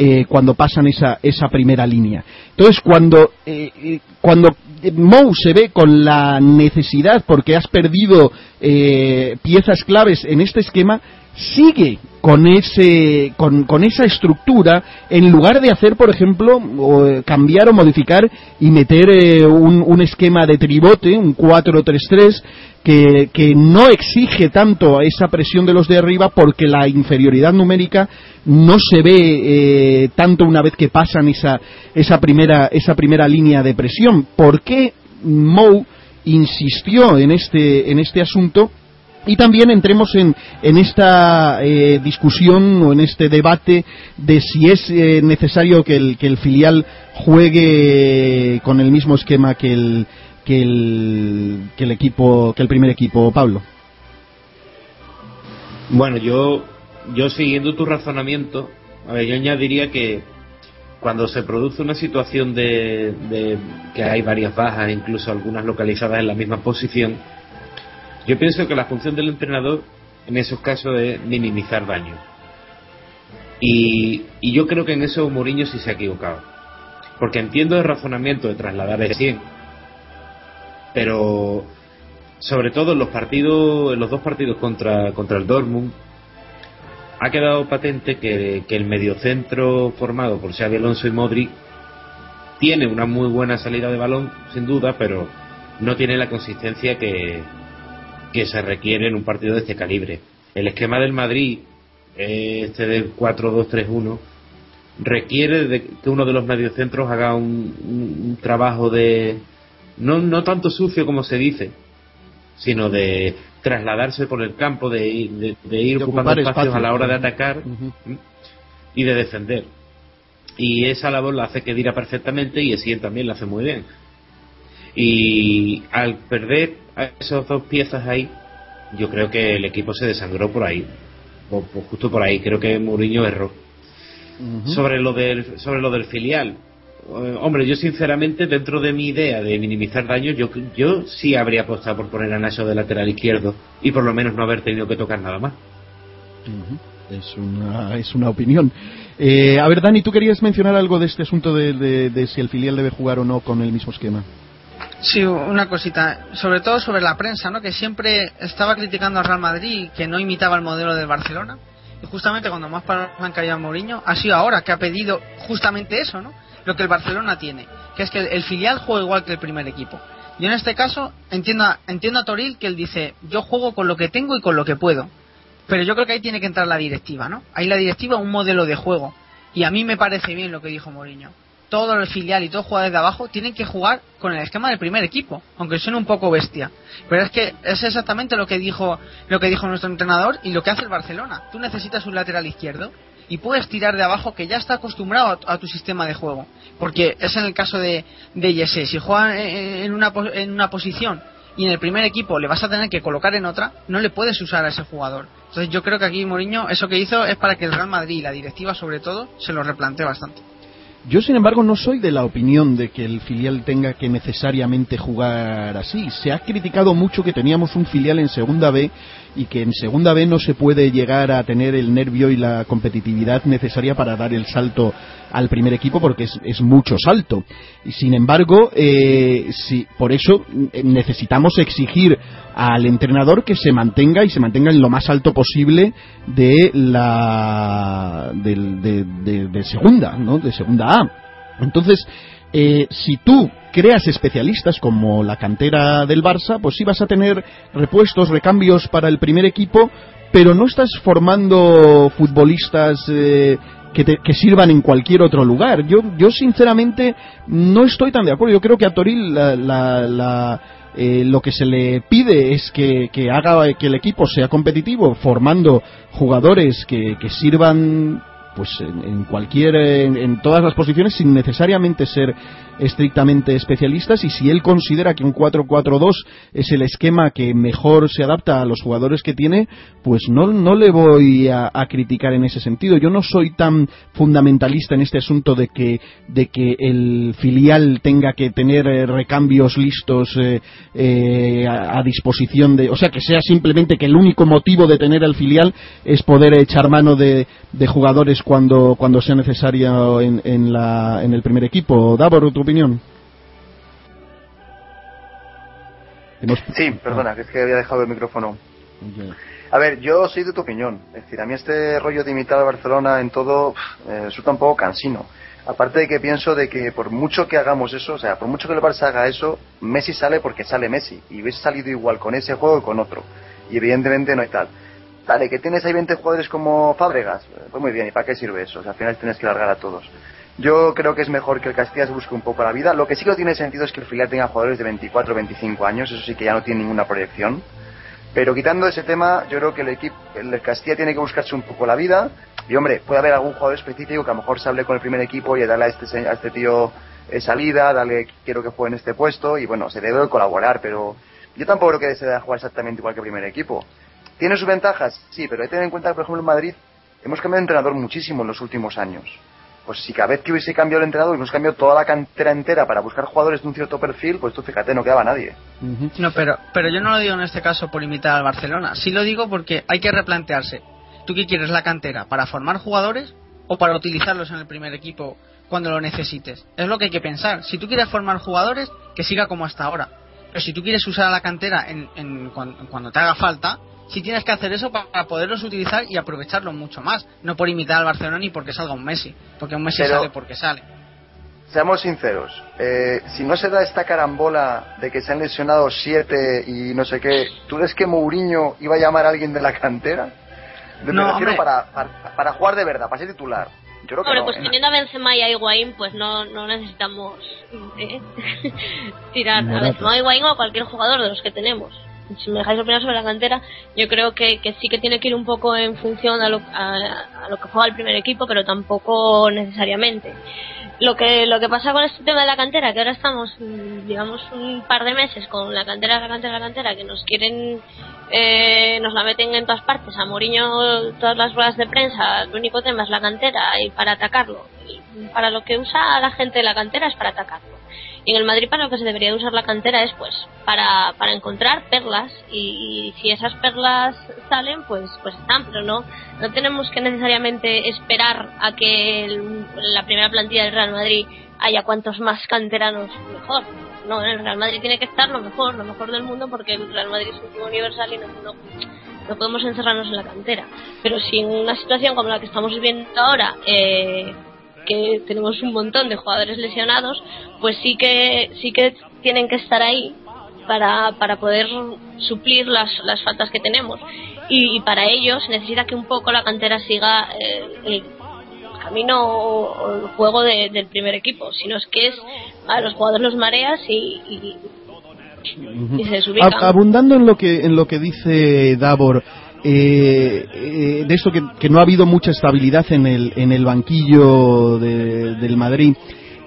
Eh, cuando pasan esa, esa primera línea. Entonces, cuando, eh, eh cuando Mou se ve con la necesidad, porque has perdido eh, piezas claves en este esquema, sigue con ese con, con, esa estructura en lugar de hacer por ejemplo o cambiar o modificar y meter eh, un, un, esquema de tribote un 4-3-3 que, que, no exige tanto esa presión de los de arriba porque la inferioridad numérica no se ve eh, tanto una vez que pasan esa, esa, primera, esa primera línea de presión. ¿Por qué Mou insistió en este, en este asunto? Y también entremos en, en esta eh, discusión o en este debate de si es eh, necesario que el, que el filial juegue con el mismo esquema que el, que el, que el equipo, que el primer equipo, Pablo. Bueno, yo, yo siguiendo tu razonamiento, a ver, yo añadiría que cuando se produce una situación de, de que hay varias bajas, incluso algunas localizadas en la misma posición, yo pienso que la función del entrenador en esos casos es minimizar daño. Y, yo creo que en eso Mourinho sí se ha equivocado. Porque entiendo el razonamiento de trasladar el 100. Pero sobre todo en los partidos, en los dos partidos contra, el Dortmund, ha quedado patente que, el mediocentro formado por Xavi Alonso y Modri tiene una muy buena salida de balón, sin duda, pero no tiene la consistencia que, que se requiere en un partido de este calibre. El esquema del Madrid, este del 4-2-3-1, requiere de que uno de los mediocentros haga un, trabajo de no, no tanto sucio como se dice, sino de trasladarse por el campo, de, de, ir ocupando espacios a la hora de atacar y de defender. Y esa labor la hace Kedira perfectamente y Essien también la hace muy bien. Y al perder a esas dos piezas ahí, yo creo que el equipo se desangró por ahí. O, justo por ahí, creo que Mourinho erró. sobre, lo del, sobre lo del filial. Eh, hombre, yo sinceramente, dentro de mi idea de minimizar daños, yo, yo sí habría apostado por poner a Nacho de lateral izquierdo y por lo menos no haber tenido que tocar nada más. Es una, es una opinión. Eh, a ver, Dani, ¿tú querías mencionar algo de este asunto de si el filial debe jugar o no con el mismo esquema? Sí, una cosita, sobre todo sobre la prensa, ¿no? Que siempre estaba criticando al Real Madrid que no imitaba el modelo del Barcelona. Y justamente cuando más palabras han Mourinho, ha sido ahora que ha pedido justamente eso, ¿no? Lo que el Barcelona tiene, que es que el filial juega igual que el primer equipo. Yo en este caso entiendo a, entiendo a Toril que él dice, yo juego con lo que tengo y con lo que puedo. Pero yo creo que ahí tiene que entrar la directiva, ¿no? Ahí la directiva un modelo de juego. Y a mí me parece bien lo que dijo Mourinho. Todo el filial y todos los jugadores de abajo tienen que jugar con el esquema del primer equipo, aunque suene un poco bestia. Pero es que es exactamente lo que dijo lo que dijo nuestro entrenador y lo que hace el Barcelona. Tú necesitas un lateral izquierdo y puedes tirar de abajo que ya está acostumbrado a, tu sistema de juego. Porque es en el caso de, de. Si juega en una, en una posición y en el primer equipo le vas a tener que colocar en otra, no le puedes usar a ese jugador. Entonces yo creo que aquí Mourinho eso que hizo es para que el Real Madrid y la directiva sobre todo se lo replantee bastante. Yo, sin embargo, no soy de la opinión de que el filial tenga que necesariamente jugar así. Se ha criticado mucho que teníamos un filial en Segunda B y que en Segunda B no se puede llegar a tener el nervio y la competitividad necesaria para dar el salto al primer equipo porque es, mucho salto. Y sin embargo, eh, si, por eso eh, necesitamos exigir al entrenador que se mantenga y se mantenga en lo más alto posible de la de, segunda, ¿no? De segunda A. Entonces, eh, si tú creas especialistas como la cantera del Barça, pues sí vas a tener repuestos, recambios para el primer equipo, pero no estás formando futbolistas eh, que, sirvan en cualquier otro lugar. Yo, yo sinceramente no estoy tan de acuerdo. Yo creo que a Toril eh, lo que se le pide es que, haga que el equipo sea competitivo, formando jugadores que sirvan pues en, cualquier en, todas las posiciones sin necesariamente ser estrictamente especialistas y si él considera que un 4-4-2 es el esquema que mejor se adapta a los jugadores que tiene, pues no, no le voy a, criticar en ese sentido. Yo no soy tan fundamentalista en este asunto de que, de que el filial tenga que tener eh, recambios listos eh, eh, a, disposición de, o sea, que sea simplemente que el único motivo de tener el filial es poder echar mano de, de jugadores cuando, cuando sea necesario en, en, la, en el primer equipo. Davor, tu opinión? Sí, perdona, que es que había dejado el micrófono. A ver, yo soy de tu opinión. Es decir, a mí este rollo de imitar a Barcelona en todo eh, resulta un poco cansino. Aparte de que pienso de que por mucho que hagamos eso, o sea, por mucho que el Barça haga eso, Messi sale porque sale Messi. Y hubiese salido igual con ese juego que con otro. Y evidentemente no hay tal. Dale, que tienes ahí 20 jugadores como Fábregas. Pues muy bien, ¿y para qué sirve eso? Al final tienes que largar a todos. Yo creo que es mejor que el Castilla se busque un poco la vida. Lo que sí que tiene sentido es que el filial tenga jugadores de 24 o 25 años, eso sí que ya no tiene ninguna proyección. Pero quitando ese tema, yo creo que el equipo, el Castilla tiene que buscarse un poco la vida. Y hombre, puede haber algún jugador específico que a lo mejor se hable con el primer equipo y darle a este, a este tío eh, salida, darle quiero que juegue en este puesto y bueno, se debe colaborar, pero yo tampoco creo que se deba jugar exactamente igual que el primer equipo. ¿Tiene sus ventajas? Sí, pero hay que tener en cuenta que, por ejemplo, en Madrid hemos cambiado de entrenador muchísimo en los últimos años pues si cada vez que hubiese cambiado el entrenador y hemos cambiado toda la cantera entera para buscar jugadores de un cierto perfil, pues tú fíjate, no quedaba nadie. No, pero, pero yo no lo digo en este caso por imitar al Barcelona. Sí lo digo porque hay que replantearse. ¿Tú qué quieres la cantera? ¿Para formar jugadores o para utilizarlos en el primer equipo cuando lo necesites? Es lo que hay que pensar. Si tú quieres formar jugadores, que siga como hasta ahora. Pero si tú quieres usar a la cantera en, cuando te haga falta, si tienes que hacer eso para poderlos utilizar y aprovecharlos mucho más. No por imitar al Barcelona ni porque salga un Messi, porque un Messi sale porque sale. Seamos sinceros, eh, si no se da esta carambola de que se han lesionado siete y no sé qué, ¿tú crees que Mourinho iba a llamar a alguien de la cantera? no, para, para, jugar de verdad, para ser titular. Yo creo que pues ¿eh? teniendo a Benzema y a Higuaín, pues no, no necesitamos ¿eh? tirar a Benzema, a Higuaín o a cualquier jugador de los que tenemos si me dejáis opinar sobre la cantera, yo creo que, que sí que tiene que ir un poco en función a lo, a, lo que juega el primer equipo, pero tampoco necesariamente. Lo que, lo que pasa con este tema de la cantera, que ahora estamos, digamos, un par de meses con la cantera, la cantera, la cantera, que nos quieren, eh, nos la meten en todas partes. A Mourinho, todas las ruedas de prensa, el único tema es la cantera y para atacarlo. para lo que usa la gente de la cantera es para atacarlo en el Madrid para lo que se debería usar la cantera es pues para, para encontrar perlas y, si esas perlas salen pues pues están, pero no no tenemos que necesariamente esperar a que la primera plantilla del Real Madrid haya cuantos más canteranos mejor. No, el Real Madrid tiene que estar lo mejor, lo mejor del mundo porque el Real Madrid es un equipo universal y no, no, no podemos encerrarnos en la cantera. Pero si en una situación como la que estamos viviendo ahora eh, que tenemos un montón de jugadores lesionados, pues sí que sí que tienen que estar ahí para, para poder suplir las, las faltas que tenemos. Y, para ello se necesita que un poco la cantera siga eh, el camino o, el juego del primer equipo, sino es que es a los jugadores los mareas y, y, se desubican. Abundando en lo que, en lo que dice Davor, eh, eh, de eso que, no ha habido mucha estabilidad en el, en el banquillo del Madrid.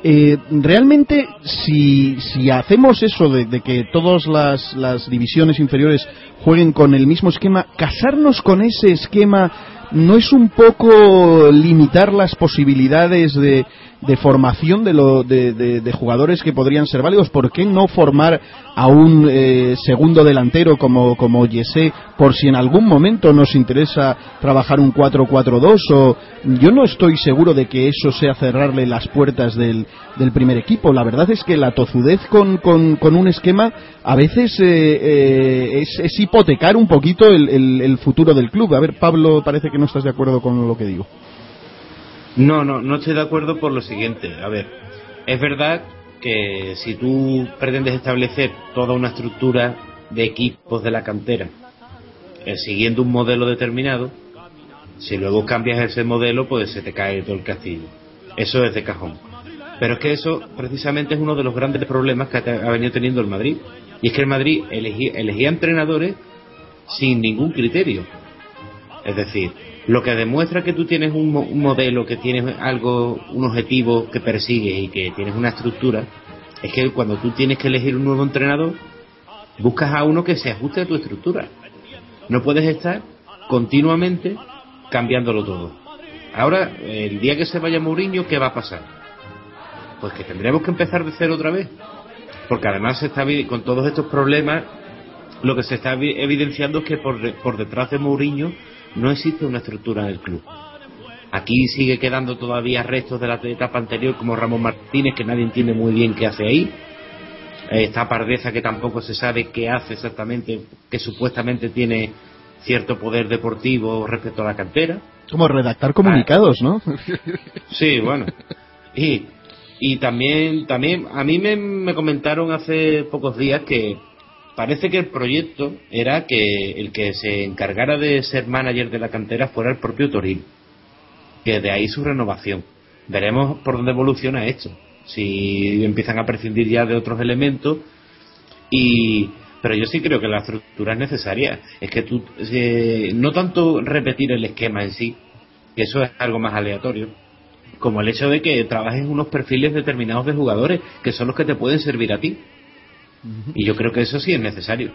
Eh, realmente, si, si hacemos eso de, que todas las, divisiones inferiores jueguen con el mismo esquema, casarnos con ese esquema no es un poco limitar las posibilidades de, de formación de, lo, de, jugadores que podrían ser válidos. ¿Por qué no formar a un eh, segundo delantero como, como Yese por si en algún momento nos interesa trabajar un 4-4-2? O yo no estoy seguro de que eso sea cerrarle las puertas del, del primer equipo. La verdad es que la tozudez con, con, un esquema a veces eh, eh, es, es, hipotecar un poquito el, el, el futuro del club. A ver, Pablo, parece que no estás de acuerdo con lo que digo. No, no, no estoy de acuerdo por lo siguiente. A ver, es verdad que si tú pretendes establecer toda una estructura de equipos de la cantera eh, siguiendo un modelo determinado, si luego cambias ese modelo, pues se te cae todo el castillo. Eso es de cajón. Pero es que eso precisamente es uno de los grandes problemas que ha venido teniendo el Madrid. Y es que el Madrid elegía, elegía entrenadores sin ningún criterio. Es decir, lo que demuestra que tú tienes un, modelo, que tienes algo, un objetivo que persigues y que tienes una estructura, es que cuando tú tienes que elegir un nuevo entrenador, buscas a uno que se ajuste a tu estructura. No puedes estar continuamente cambiándolo todo. Ahora, el día que se vaya Mourinho, ¿qué va a pasar? Pues que tendremos que empezar de cero otra vez. Porque además se está con todos estos problemas, lo que se está evidenciando es que por, por detrás de Mourinho no existe una estructura del club. Aquí sigue quedando todavía restos de la etapa anterior, como Ramón Martínez, que nadie entiende muy bien qué hace ahí. Está Pardeza, que tampoco se sabe qué hace exactamente, que supuestamente tiene cierto poder deportivo respecto a la cantera. Como redactar comunicados, ¿no? Sí, bueno. Y, y también, también a mí me, me comentaron hace pocos días que parece que el proyecto era que el que se encargara de ser manager de la cantera fuera el propio Toril, que de ahí su renovación. Veremos por dónde evoluciona esto, si empiezan a prescindir ya de otros elementos y pero yo sí creo que la estructura es necesaria. Es que tú, eh, no tanto repetir el esquema en sí, que eso es algo más aleatorio, como el hecho de que trabajes unos perfiles determinados de jugadores que son los que te pueden servir a ti. Y yo creo que eso sí es necesario.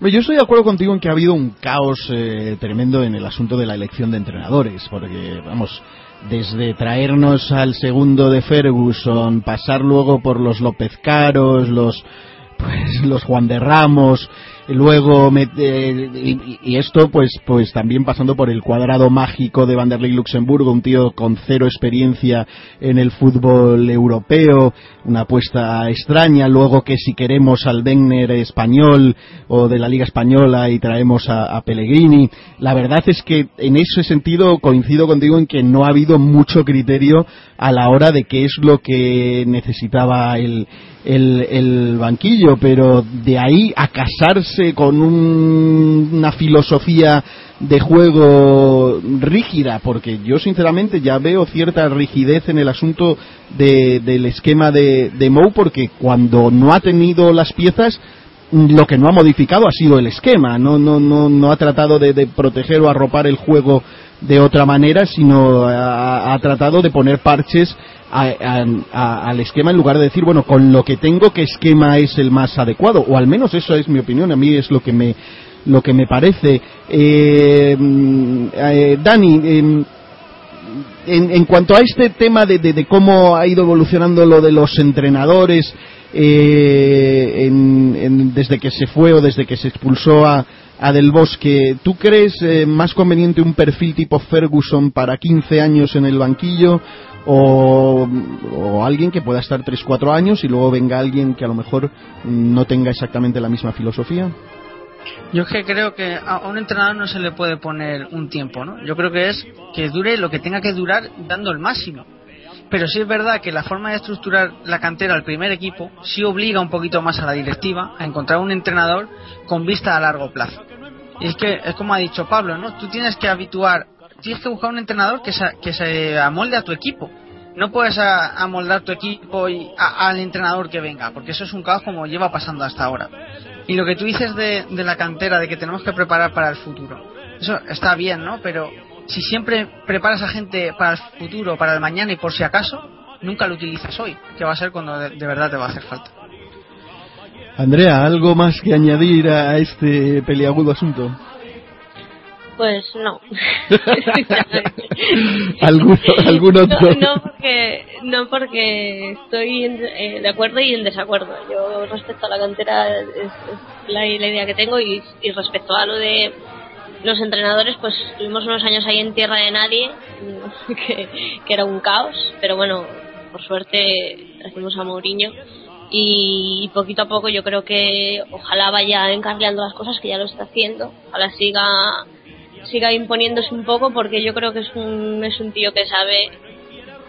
Yo estoy de acuerdo contigo en que ha habido un caos eh, tremendo en el asunto de la elección de entrenadores, porque, vamos, desde traernos al segundo de Ferguson, pasar luego por los López Caros, los, pues, los Juan de Ramos, luego eh, y, esto pues pues también pasando por el cuadrado mágico de Vanderlei Luxemburgo un tío con cero experiencia en el fútbol europeo una apuesta extraña. Luego que si queremos al Wegner español o de la liga española y traemos a, a Pellegrini. La verdad es que en ese sentido coincido contigo en que no ha habido mucho criterio a la hora de qué es lo que necesitaba el el, banquillo, pero de ahí a casarse con una filosofía de juego rígida, porque yo sinceramente ya veo cierta rigidez en el asunto del esquema de, de Mou, porque cuando no ha tenido las piezas, lo que no ha modificado ha sido el esquema, no, no, no, no ha tratado de, de proteger o arropar el juego de otra manera, sino ha, tratado de poner parches al esquema en lugar de decir, bueno, con lo que tengo, ¿qué esquema es el más adecuado? O al menos eso es mi opinión, a mí es lo que me, lo que me parece. Eh, eh, Dani, em, en, en, cuanto a este tema de, de, cómo ha ido evolucionando lo de los entrenadores, eh, desde que se fue o desde que se expulsó a, a Del Bosque, ¿tú crees eh, más conveniente un perfil tipo Ferguson para 15 años en el banquillo o, alguien que pueda estar 3-4 años y luego venga alguien que a lo mejor no tenga exactamente la misma filosofía? Yo es que creo que a un entrenador no se le puede poner un tiempo, ¿no? Yo creo que es que dure lo que tenga que durar dando el máximo. Pero sí es verdad que la forma de estructurar la cantera al primer equipo sí obliga un poquito más a la directiva a encontrar un entrenador con vista a largo plazo. Y es que es como ha dicho Pablo, ¿no? Tú tienes que habituar, tienes que buscar un entrenador que se, que se amolde a tu equipo. No puedes amoldar tu equipo y al entrenador que venga, porque eso es un caos como lleva pasando hasta ahora. Y lo que tú dices de, de la cantera, de que tenemos que preparar para el futuro, eso está bien, ¿no? Pero si siempre preparas a gente para el futuro, para el mañana y por si acaso, nunca lo utilizas hoy, que va a ser cuando de, verdad te va a hacer falta. Andrea, ¿algo más que añadir a este peliagudo asunto? Pues no. ¿Algún, otro? No, porque, no porque estoy eh, de acuerdo y en desacuerdo. Yo respecto a la cantera es, la, idea que tengo y respecto a lo de los entrenadores pues tuvimos unos años ahí en tierra de nadie que, era un caos pero bueno por suerte trajimos a Mourinho y poquito a poco yo creo que ojalá vaya encargando las cosas que ya lo está haciendo. Ojalá siga siga imponiéndose un poco porque yo creo que es un es un tío que sabe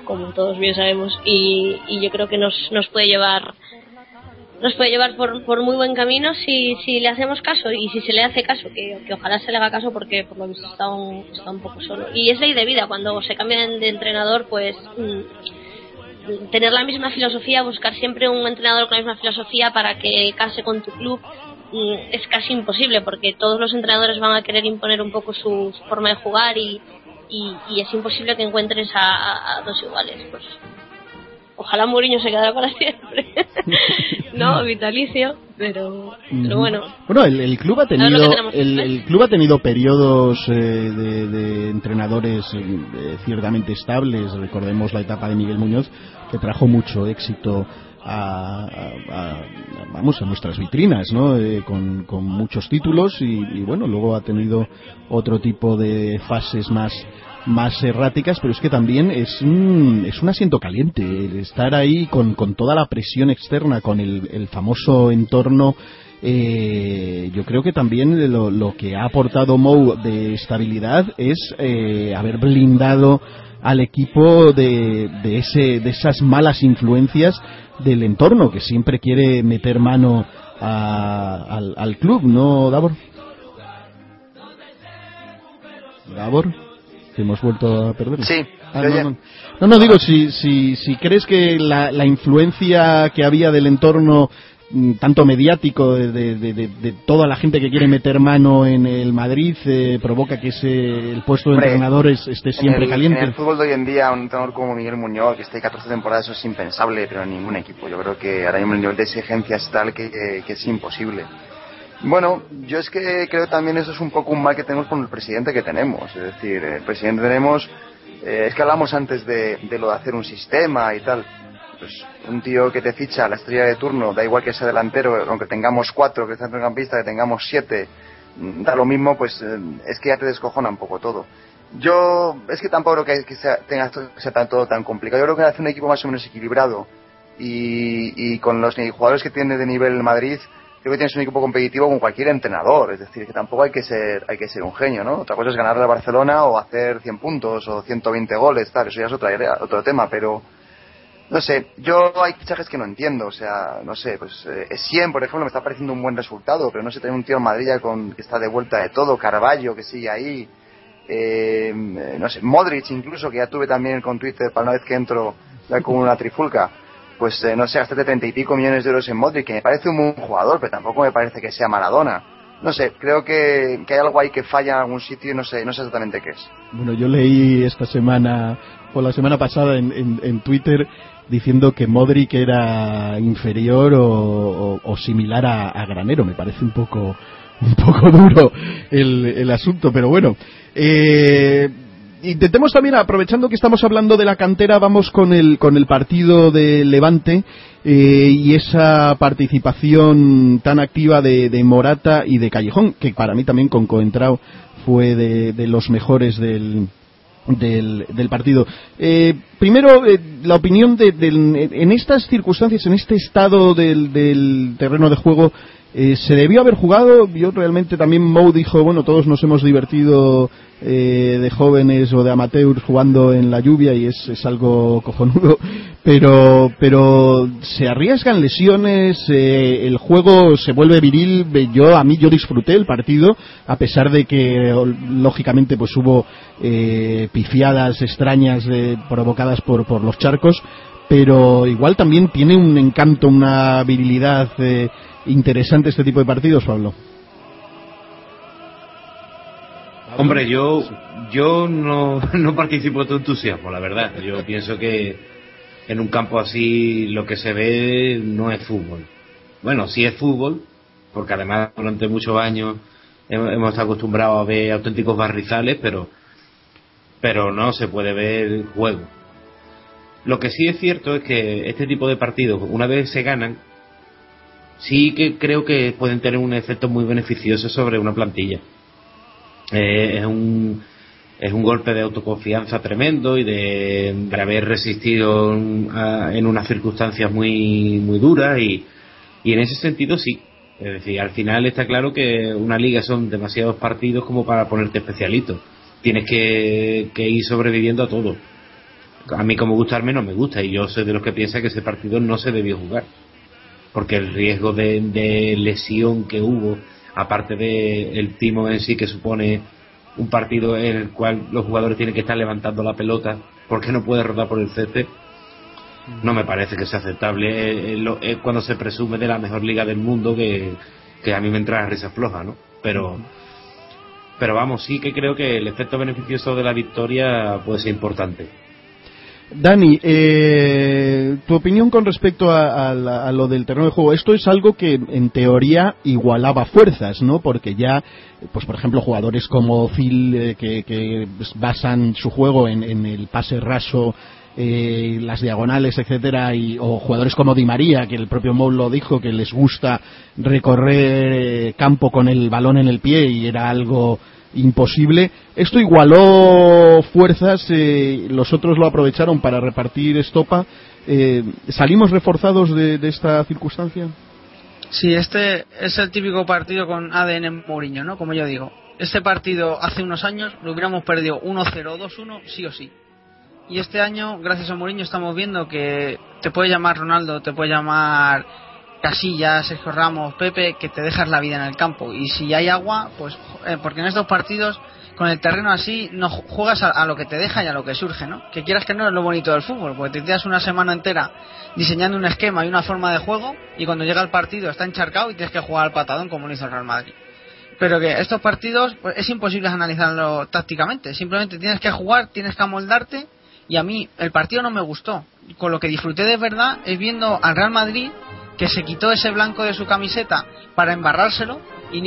como todos bien sabemos y, y yo creo que nos, nos puede llevar nos puede llevar por, por muy buen camino si, si le hacemos caso y si se le hace caso, que, que ojalá se le haga caso porque por lo visto está un, está un poco solo. Y es ley de vida, cuando se cambian de entrenador, pues mm, tener la misma filosofía, buscar siempre un entrenador con la misma filosofía para que case con tu club mm, es casi imposible porque todos los entrenadores van a querer imponer un poco su, forma de jugar y, y, es imposible que encuentres a, a dos iguales. Pues ojalá Mourinho se quedara para siempre. no, vitalicio, pero, pero bueno. Bueno, el, club ha tenido el, club ha tenido periodos eh, de, entrenadores eh, ciertamente estables. Recordemos la etapa de Miguel Muñoz que trajo mucho éxito a, vamos a nuestras vitrinas no eh, con, con, muchos títulos y, y, bueno luego ha tenido otro tipo de fases más más erráticas, pero es que también es un, es un asiento caliente. estar ahí con, con toda la presión externa, con el, el famoso entorno eh, yo creo que también lo, lo, que ha aportado Mou de estabilidad es eh, haber blindado al equipo de, de, ese, de esas malas influencias del entorno que siempre quiere meter mano al, al club, ¿no, Davor? Davor hemos vuelto a perder. Sí, ah, no, no, digo, si, si, si crees que la, la influencia que había del entorno mm, tanto mediático de, de, de, toda la gente que quiere meter mano en el Madrid eh, provoca que ese, el puesto de entrenador esté siempre caliente. En el fútbol de hoy en día, un entrenador como Miguel Muñoz, que esté 14 temporadas, eso es impensable, pero en ningún equipo. Yo creo que ahora mismo el nivel de exigencia es tal que, que es imposible. Bueno, yo es que creo también eso es un poco un mal que tenemos con el presidente que tenemos. Es decir, el presidente tenemos, eh, es que hablamos antes de, lo de hacer un sistema y tal. Pues un tío que te ficha la estrella de turno, da igual que sea delantero, aunque tengamos cuatro, que sea centrocampista, que tengamos siete, mm, da lo mismo, pues eh, es que ya te descojona un poco todo. Yo, es que tampoco creo que, que sea, tenga, sea tan, todo tan complicado. Yo creo que hace un equipo más o menos equilibrado y, y con los jugadores que tiene de nivel Madrid, creo que tienes un equipo competitivo con cualquier entrenador, es decir, que tampoco hay que ser, hay que ser un genio, ¿no? Otra cosa es ganarle a Barcelona o hacer 100 puntos o 120 goles, tal, eso ya es otra idea, otro tema, pero no sé, yo hay fichajes que no entiendo, o sea, no sé, pues eh, 100, por ejemplo, me está pareciendo un buen resultado, pero no sé, tener un tío en Madrid con, que está de vuelta de todo, Carballo que sigue ahí, eh, no sé, Modric incluso, que ya tuve también con Twitter para una vez que entro ya con una trifulca pues eh, no sé, de treinta y pico millones de euros en Modric, que me parece un buen jugador, pero tampoco me parece que sea Maradona. No sé, creo que, que hay algo ahí que falla en algún sitio y no sé, no sé exactamente qué es. Bueno, yo leí esta semana, o la semana pasada en, en, Twitter, diciendo que Modric era inferior o, o, similar a, a, Granero. Me parece un poco, un poco duro el, el asunto, pero bueno. Eh, intentemos también, aprovechando que estamos hablando de la cantera, vamos con el, con el partido de Levante eh, y esa participación tan activa de, Morata y de Callejón, que para mí también con Coentrao fue de, los mejores del, del, partido. Eh, primero, eh, la opinión de, en estas circunstancias, en este estado del, del terreno de juego, Eh, se debió haber jugado, yo realmente también Mou dijo, bueno, todos nos hemos divertido eh, de jóvenes o de amateurs jugando en la lluvia y es, es algo cojonudo, pero, pero se arriesgan lesiones, eh, el juego se vuelve viril, yo a mí yo disfruté el partido, a pesar de que lógicamente pues hubo eh, pifiadas extrañas provocadas por, por los charcos, pero igual también tiene un encanto, una virilidad interesante este tipo de partidos, Pablo. Hombre, yo yo no, no participo de tu entusiasmo, la verdad. Yo pienso que en un campo así lo que se ve no es fútbol. Bueno, sí es fútbol, porque además durante muchos años hemos estado a ver auténticos barrizales, pero pero no se puede ver juego. Lo que sí es cierto es que este tipo de partidos, una vez se ganan, sí que creo que pueden tener un efecto muy beneficioso sobre una plantilla. Eh, es un es un golpe de autoconfianza tremendo y de, haber resistido en unas circunstancias muy muy duras y, y en ese sentido sí. Es decir al final está claro que una liga son demasiados partidos como para ponerte especialito. Tienes que, que ir sobreviviendo a todo. A mí como gustarme no me gusta y yo soy de los que piensa que ese partido no se debió jugar porque el riesgo de, lesión que hubo, aparte del el timo en sí que supone un partido en el cual los jugadores tienen que estar levantando la pelota porque no puede rodar por el césped, no me parece que sea aceptable. Es, cuando se presume de la mejor liga del mundo que, a mí me entra la risa floja, ¿no? Pero, pero vamos, sí que creo que el efecto beneficioso de la victoria puede ser importante. Dani, eh, tu opinión con respecto a, lo del terreno de juego. Esto es algo que en teoría igualaba fuerzas, ¿no? Porque ya, pues por ejemplo, jugadores como Phil, eh, que, basan su juego en, el pase raso, eh, las diagonales, etcétera, y, o jugadores como Di María, que el propio Mou lo dijo, que les gusta recorrer campo con el balón en el pie y era algo imposible. Esto igualó fuerzas, eh, los otros lo aprovecharon para repartir estopa. Eh, ¿Salimos reforzados de, esta circunstancia? Sí, este es el típico partido con ADN Mourinho, ¿no? Como yo digo. Este partido hace unos años lo hubiéramos perdido 1-0 2-1 sí o sí. Y este año, gracias a Mourinho, estamos viendo que te puede llamar Ronaldo, te puede llamar Casillas, Sergio Ramos, Pepe, que te dejas la vida en el campo. Y si hay agua, pues eh, porque en estos partidos con el terreno así no juegas a, lo que te deja y a lo que surge, ¿no? Que quieras que no es lo bonito del fútbol, porque te tiras una semana entera diseñando un esquema y una forma de juego y cuando llega el partido está encharcado y tienes que jugar al patadón como lo hizo el Real Madrid. Pero que estos partidos pues, es imposible analizarlo tácticamente, simplemente tienes que jugar, tienes que amoldarte y a mí el partido no me gustó. Con lo que disfruté de verdad es viendo al Real Madrid que se quitó ese blanco de su camiseta para embarrárselo y,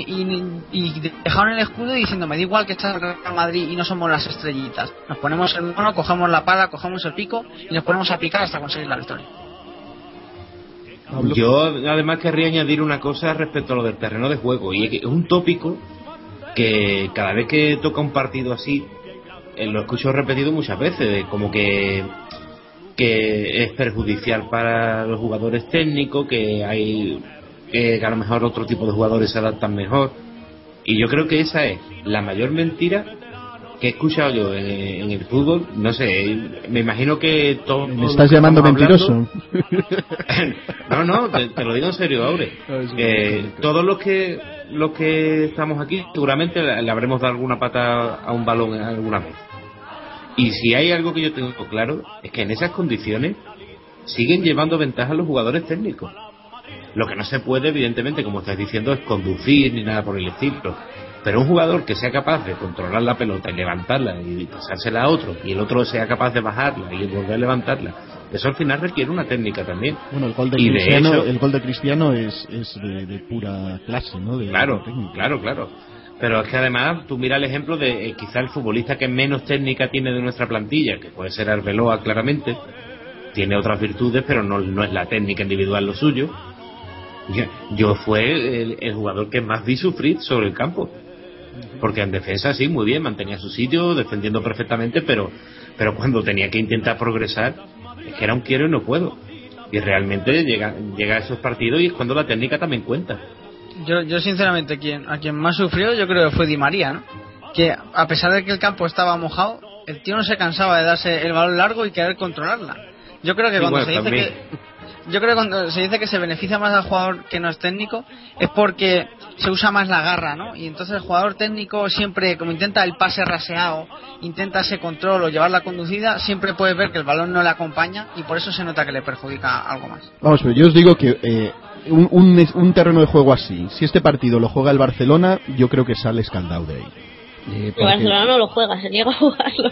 y, dejaron el escudo diciendo me da igual que está el Real Madrid y no somos las estrellitas. Nos ponemos el mono, cogemos la pala, cogemos el pico y nos ponemos a picar hasta conseguir la victoria yo además querría añadir una cosa respecto a lo del terreno de juego y es un tópico que cada vez que toca un partido así eh, lo escucho repetido muchas veces como que que es perjudicial para los jugadores técnicos, que hay que a lo mejor otro tipo de jugadores se adaptan mejor. Y yo creo que esa es la mayor mentira que he escuchado yo en, el fútbol. No sé, me imagino que todo. ¿Me estás llamando mentiroso? no, no, te, lo digo en serio, Aure. todos los que los que estamos aquí seguramente le habremos dado alguna pata a un balón alguna vez. Y si hay algo que yo tengo claro, es que en esas condiciones siguen llevando ventaja los jugadores técnicos. Lo que no se puede, evidentemente, como estás diciendo, es conducir ni nada por el estilo. Pero un jugador que sea capaz de controlar la pelota y levantarla y pasársela a otro, y el otro sea capaz de bajarla y volver a levantarla, eso al final requiere una técnica también. Bueno, el gol de Cristiano, el gol de Cristiano es, es de, pura clase, ¿no? claro, claro, claro. Pero es que además tú mira el ejemplo de eh, quizá el futbolista que menos técnica tiene de nuestra plantilla, que puede ser Arbeloa claramente, tiene otras virtudes, pero no, no es la técnica individual lo suyo. Yo, fue el, jugador que más vi sufrir sobre el campo. Porque en defensa sí, muy bien, mantenía su sitio, defendiendo perfectamente, pero, pero cuando tenía que intentar progresar, es que era un quiero y no puedo. Y realmente llega, llega a esos partidos y es cuando la técnica también cuenta. Yo, yo sinceramente, quien, a quien más sufrió yo creo que fue Di María, ¿no? Que a pesar de que el campo estaba mojado, el tío no se cansaba de darse el balón largo y querer controlarla. Yo creo que cuando se dice que yo creo que cuando se dice que se beneficia más al jugador que no es técnico es porque se usa más la garra, ¿no? Y entonces el jugador técnico siempre, como intenta el pase raseado, intenta ese control o llevar la conducida, siempre puede ver que el balón no le acompaña y por eso se nota que le perjudica algo más. Vamos, pero yo os digo que eh, un, un, un terreno de juego así, si este partido lo juega el Barcelona, yo creo que sale escaldado de ahí. Eh, porque... Barcelona no lo juega, se niega a jugarlo.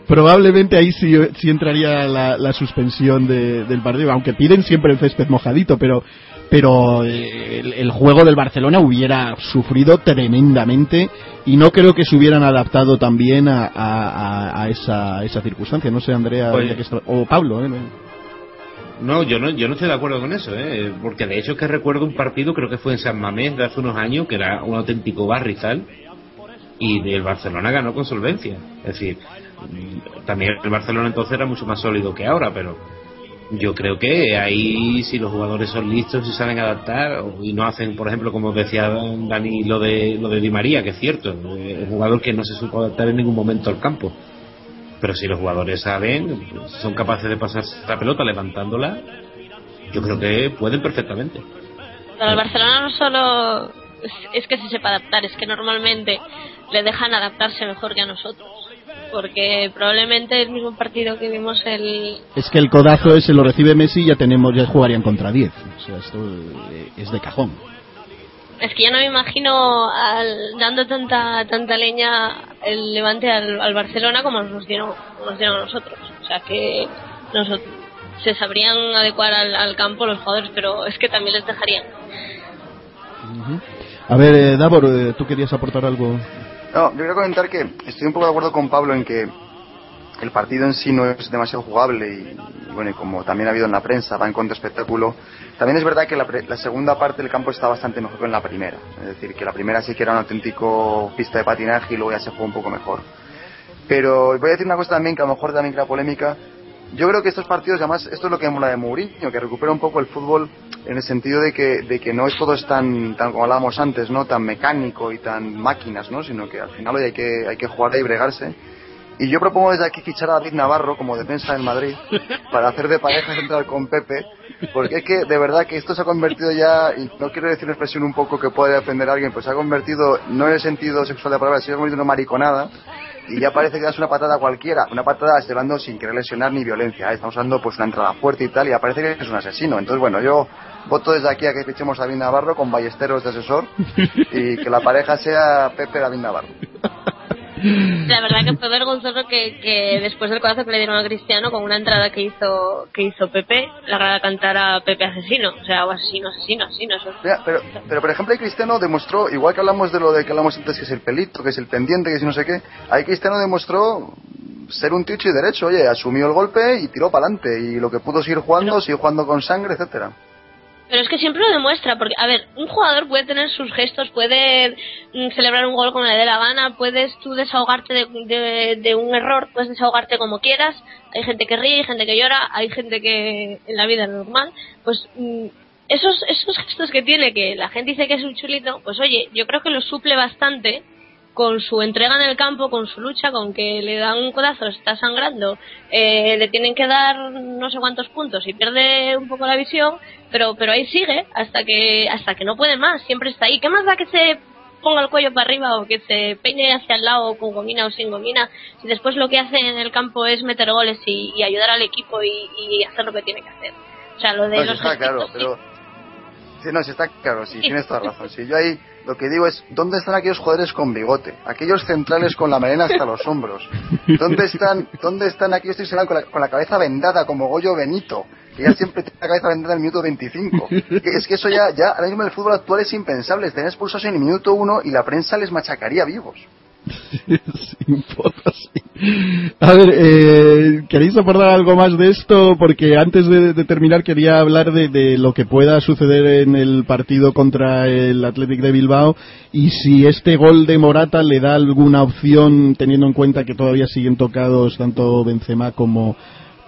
Probablemente ahí sí, sí entraría la, la suspensión de, del partido, aunque piden siempre el césped mojadito, pero pero eh, el, el, juego del Barcelona hubiera sufrido tremendamente y no creo que se hubieran adaptado también a, a, a esa, esa circunstancia. No sé, Andrea o Pablo. ¿eh? No, yo no, yo no estoy de acuerdo con eso, ¿eh? porque de hecho es que recuerdo un partido, creo que fue en San Mamés de hace unos años, que era un auténtico barrizal, y el Barcelona ganó con solvencia. Es decir, también el Barcelona entonces era mucho más sólido que ahora, pero yo creo que ahí si los jugadores son listos y saben adaptar y no hacen, por ejemplo, como decía Dani, lo de, lo de Di María, que es cierto, un jugador que no se supo adaptar en ningún momento al campo. Pero si los jugadores saben, son capaces de pasar la pelota levantándola, yo creo que pueden perfectamente. Pero el Barcelona no solo es que se sepa adaptar, es que normalmente le dejan adaptarse mejor que a nosotros. Porque probablemente el mismo partido que vimos el... Es que el codazo ese lo recibe Messi y ya tenemos, ya jugarían contra 10. O sea, esto eh, es de cajón. Es que ya no me imagino al, dando tanta tanta leña el levante al, al Barcelona como nos dieron, nos dieron a nosotros. O sea que nosotros, se sabrían adecuar al, al, campo los jugadores, pero es que también les dejarían. Uh -huh. A ver, eh, Davor, eh, ¿tú querías aportar algo? No, yo quería comentar que estoy un poco de acuerdo con Pablo en que el partido en sí no es demasiado jugable y, bueno, y como también ha habido en la prensa, va en cuanto a espectáculo. También es verdad que la, la, segunda parte del campo está bastante mejor que en la primera. Es decir, que la primera sí que era un auténtico pista de patinaje y luego ya se jugó un poco mejor. Pero voy a decir una cosa también que a lo mejor también crea polémica. Yo creo que estos partidos, además, esto es lo que mola de Mourinho, que recupera un poco el fútbol en el sentido de que, de que no es todo tan, tan como hablábamos antes, ¿no? Tan mecánico y tan máquinas, ¿no? Sino que al final hoy hay que, hay que jugar y bregarse. Y yo propongo desde aquí fichar a David Navarro como defensa en Madrid para hacer de pareja central con Pepe, porque es que de verdad que esto se ha convertido ya, y no quiero decir una expresión un poco que pueda defender a alguien, pues se ha convertido, no en el sentido sexual de la palabra, sino en una mariconada, y ya parece que das una patada cualquiera, una patada estoy hablando sin querer lesionar ni violencia, ¿eh? estamos usando pues una entrada fuerte y tal, y aparece que es un asesino. Entonces, bueno, yo voto desde aquí a que fichemos a David Navarro con Ballesteros de asesor y que la pareja sea Pepe David Navarro. La verdad que fue vergonzoso que, que después del codazo que le dieron a Cristiano con una entrada que hizo que hizo Pepe, la grada cantara Pepe asesino, o sea, o asesino, asesino, asesino. Pero, pero por ejemplo, ahí Cristiano demostró, igual que hablamos de lo de que hablamos antes, que es el pelito, que es el pendiente, que si no sé qué, ahí Cristiano demostró ser un ticho y derecho, oye, asumió el golpe y tiró para adelante, y lo que pudo seguir jugando, pero... siguió jugando con sangre, etcétera. Pero es que siempre lo demuestra, porque, a ver, un jugador puede tener sus gestos, puede mm, celebrar un gol como le dé la gana, puedes tú desahogarte de, de, un error, puedes desahogarte como quieras, hay gente que ríe, hay gente que llora, hay gente que en la vida es normal, pues mm, esos, esos gestos que tiene, que la gente dice que es un chulito, pues oye, yo creo que lo suple bastante con su entrega en el campo, con su lucha, con que le dan un codazo, está sangrando, eh, le tienen que dar no sé cuántos puntos y pierde un poco la visión, pero pero ahí sigue hasta que hasta que no puede más, siempre está ahí. ¿Qué más da que se ponga el cuello para arriba o que se peine hacia el lado con gomina o sin gomina, si después lo que hace en el campo es meter goles y, y ayudar al equipo y, y, hacer lo que tiene que hacer. O sea, lo de no, los está claro, pero sí, no, sí está claro, sí, tienes toda razón. Sí, yo ahí lo que digo es, ¿dónde están aquellos jugadores con bigote? Aquellos centrales con la melena hasta los hombros. ¿Dónde están, dónde están aquellos con la, con la cabeza vendada como Goyo Benito? Que ya siempre tiene la cabeza vendada en el minuto 25. Que es que eso ya, ya, ahora mismo en el fútbol actual es impensable. Tener expulsos en el minuto 1 y la prensa les machacaría vivos. Sin sí. A ver, eh, ¿queréis aportar algo más de esto? Porque antes de, terminar quería hablar de, de, lo que pueda suceder en el partido contra el Athletic de Bilbao y si este gol de Morata le da alguna opción teniendo en cuenta que todavía siguen tocados tanto Benzema como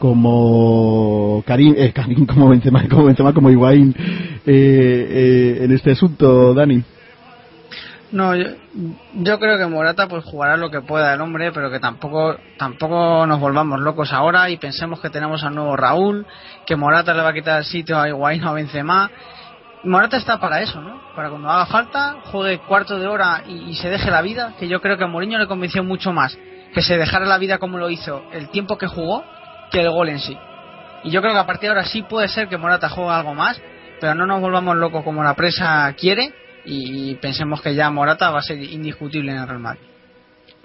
como Karim, eh, Karim como Benzema, como Benzema, como Higuaín eh, eh, en este asunto, Dani. No, yo, yo, creo que Morata pues jugará lo que pueda el hombre, pero que tampoco tampoco nos volvamos locos ahora y pensemos que tenemos al nuevo Raúl, que Morata le va a quitar el sitio a Higuaín o a Benzema. Morata está para eso, ¿no? Para cuando haga falta, juegue cuarto de hora y, se deje la vida, que yo creo que a Mourinho le convenció mucho más que se dejara la vida como lo hizo el tiempo que jugó que el gol en sí. Y yo creo que a partir de ahora sí puede ser que Morata juegue algo más, pero no nos volvamos locos como la presa quiere y pensemos que ya Morata va a ser indiscutible en el Real Madrid.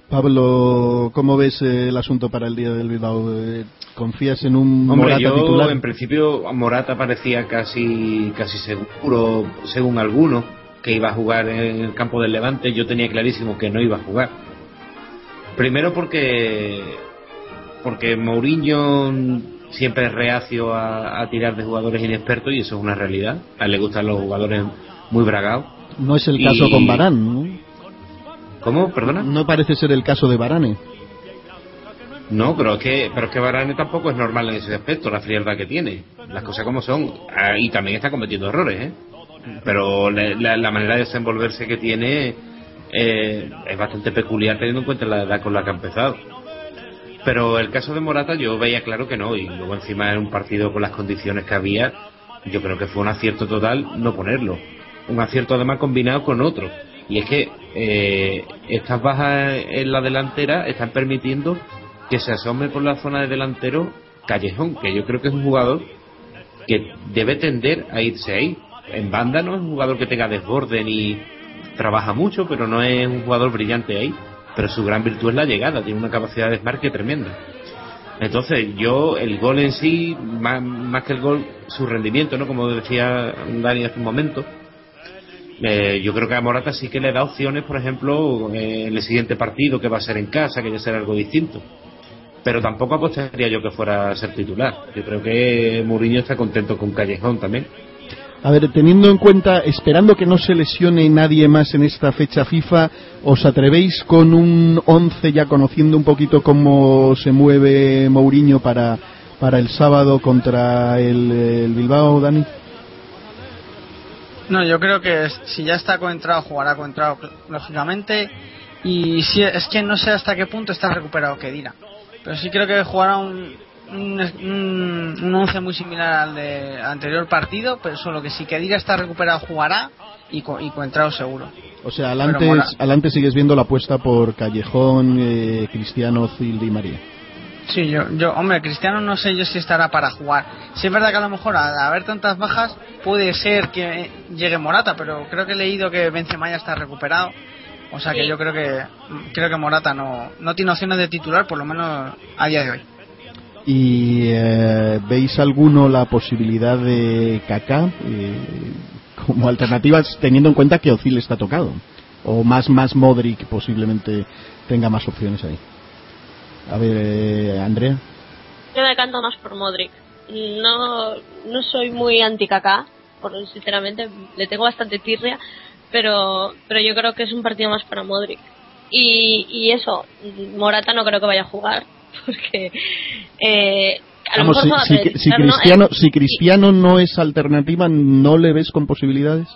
Pablo, ¿cómo ves eh, el asunto para el día del Bilbao? Eh, ¿Confías en un Hombre, Morata yo, titular? En principio, Morata parecía casi, casi seguro, según algunos, que iba a jugar en el campo del Levante. Yo tenía clarísimo que no iba a jugar. Primero porque porque Mourinho siempre es reacio a, a, tirar de jugadores inexpertos y eso es una realidad. A él le gustan los jugadores muy bragados. No es el caso Y- con Barán, ¿no? ¿Cómo? ¿Perdona? No parece ser el caso de Barane. No, pero es que, pero es que Varane tampoco es normal en ese aspecto, la frialdad que tiene. Las cosas como son. Ah, Y también está cometiendo errores, ¿eh? Pero la, la- la manera de desenvolverse que tiene eh, es bastante peculiar teniendo en cuenta la edad con la que ha empezado. Pero el caso de Morata yo veía claro que no, y luego encima en un partido con las condiciones que había, yo creo que fue un acierto total no ponerlo. Un acierto además combinado con otro. Y es que eh, estas bajas en la delantera están permitiendo que se asome por la zona de delantero Callejón, que yo creo que es un jugador que debe tender a irse ahí. En banda no es un jugador que tenga desborde ni trabaja mucho, pero no es un jugador brillante ahí. Pero su gran virtud es la llegada, tiene una capacidad de desmarque tremenda. Entonces, yo, el gol en sí, más, más que el gol, su rendimiento, ¿no? Como decía Dani hace un momento, eh, yo creo que a Morata sí que le da opciones, por ejemplo, eh, en el siguiente partido que va a ser en casa, que ya será algo distinto. Pero tampoco apostaría yo que fuera a ser titular. Yo creo que Mourinho está contento con Callejón también. A ver, teniendo en cuenta, esperando que no se lesione nadie más en esta fecha FIFA, ¿os atrevéis con un 11 ya conociendo un poquito cómo se mueve Mourinho para, para el sábado contra el, el Bilbao, Dani? No, yo creo que si ya está coentrado, jugará coentrado, lógicamente. Y si es que no sé hasta qué punto está recuperado Kedira. Pero sí creo que jugará un, un, un, un once muy similar al de anterior partido, pero solo que si Kedira está recuperado jugará y, y coentrado seguro. O sea, adelante, sigues viendo la apuesta por Callejón, eh, Cristiano, Zilde y María. Sí, yo, yo, hombre, Cristiano no sé yo si estará para jugar. Sí es verdad que a lo mejor al haber tantas bajas puede ser que llegue Morata, pero creo que he leído que Benzema ya está recuperado. O sea que yo creo que creo que Morata no, no tiene opciones de titular, por lo menos a día de hoy. ¿Y eh, veis alguno la posibilidad de Kaká eh, como alternativas teniendo en cuenta que Ozil está tocado? O más, más Modric posiblemente tenga más opciones ahí. A ver, eh, Andrea. Yo me decanto más por Modric. No, no soy muy anti Kaká, por sinceramente le tengo bastante tirria, pero, pero yo creo que es un partido más para Modric. Y, y eso, Morata no creo que vaya a jugar, porque eh, a lo Vamos, si, mejor si- si ¿no? Cristiano, Eh, si Cristiano no es alternativa, ¿no le ves con posibilidades?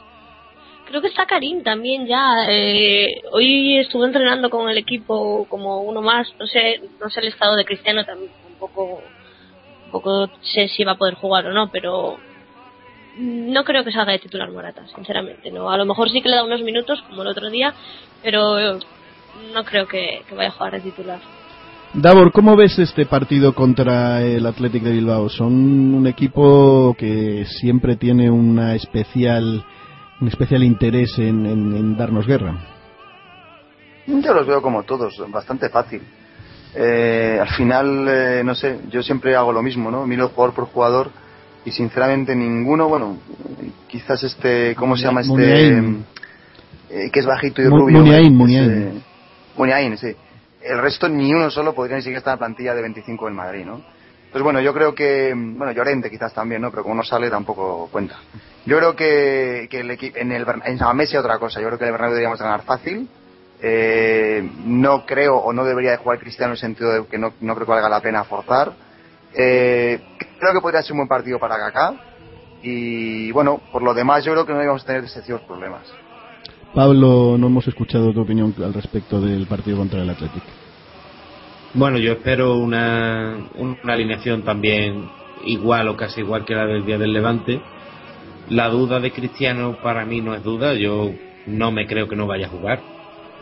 Creo que está Karim también ya. Eh, hoy estuve entrenando con el equipo como uno más. No sé, no sé el estado de Cristiano también. Tampoco, tampoco sé si va a poder jugar o no, pero no creo que salga de titular Morata, sinceramente. No, a lo mejor sí que le da unos minutos como el otro día, pero no creo que, que vaya a jugar de titular. Davor, ¿cómo ves este partido contra el Athletic de Bilbao? Son un equipo que siempre tiene una especial, un especial interés en, en- en darnos guerra. Yo los veo como todos, bastante fácil. Eh, al final, eh, no sé, yo siempre hago lo mismo, ¿no? Miro jugador por jugador y sinceramente ninguno, bueno, quizás este, ¿cómo se llama este? Eh, que es bajito y Mu- rubio. Muniain, Muniain. eh, Muniain, sí. El resto ni uno solo podría ni siquiera estar en la plantilla de 25 en Madrid, ¿no? Pues bueno, yo creo que, bueno, Llorente quizás también, ¿no? Pero como no sale tampoco cuenta. Yo creo que, que el en el en San Mamés otra cosa. Yo creo que el Bernabéu deberíamos ganar fácil. Eh, no creo o no debería de jugar Cristiano en el sentido de que no, no creo que valga la pena forzar. Eh, creo que podría ser un buen partido para Kaká. Y bueno, por lo demás yo creo que no íbamos a tener excesivos problemas. Pablo, no hemos escuchado tu opinión al respecto del partido contra el Athletic. Bueno, yo espero una, una alineación también igual o casi igual que la del día del Levante. La duda de Cristiano para mí no es duda, yo no me creo que no vaya a jugar,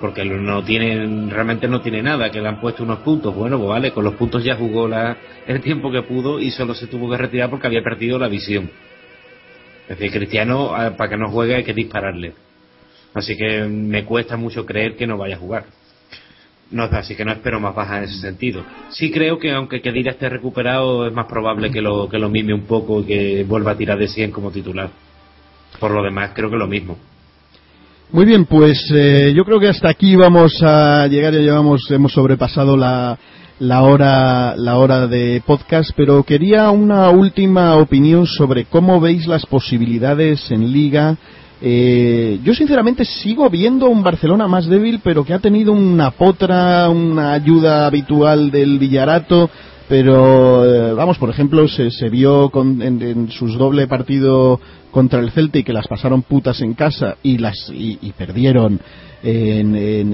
porque no tiene, realmente no tiene nada, que le han puesto unos puntos, bueno, pues vale, con los puntos ya jugó la, el tiempo que pudo y solo se tuvo que retirar porque había perdido la visión. Es decir, Cristiano, para que no juegue hay que dispararle. Así que me cuesta mucho creer que no vaya a jugar. No, así que no espero más baja en ese sentido. Sí creo que aunque Kedira esté recuperado, es más probable que lo, que lo mime un poco y que vuelva a tirar de 100 como titular. Por lo demás, creo que lo mismo. Muy bien, pues eh, yo creo que hasta aquí vamos a llegar. Ya llevamos, hemos sobrepasado la, la hora, la hora de podcast, pero quería una última opinión sobre cómo veis las posibilidades en Liga eh, yo sinceramente sigo viendo un Barcelona más débil, pero que ha tenido una potra, una ayuda habitual del Villarato. Pero, eh, vamos, por ejemplo, se, vio con, en, en, sus doble partido contra el Celtic que las pasaron putas en casa y las y, y perdieron en, en,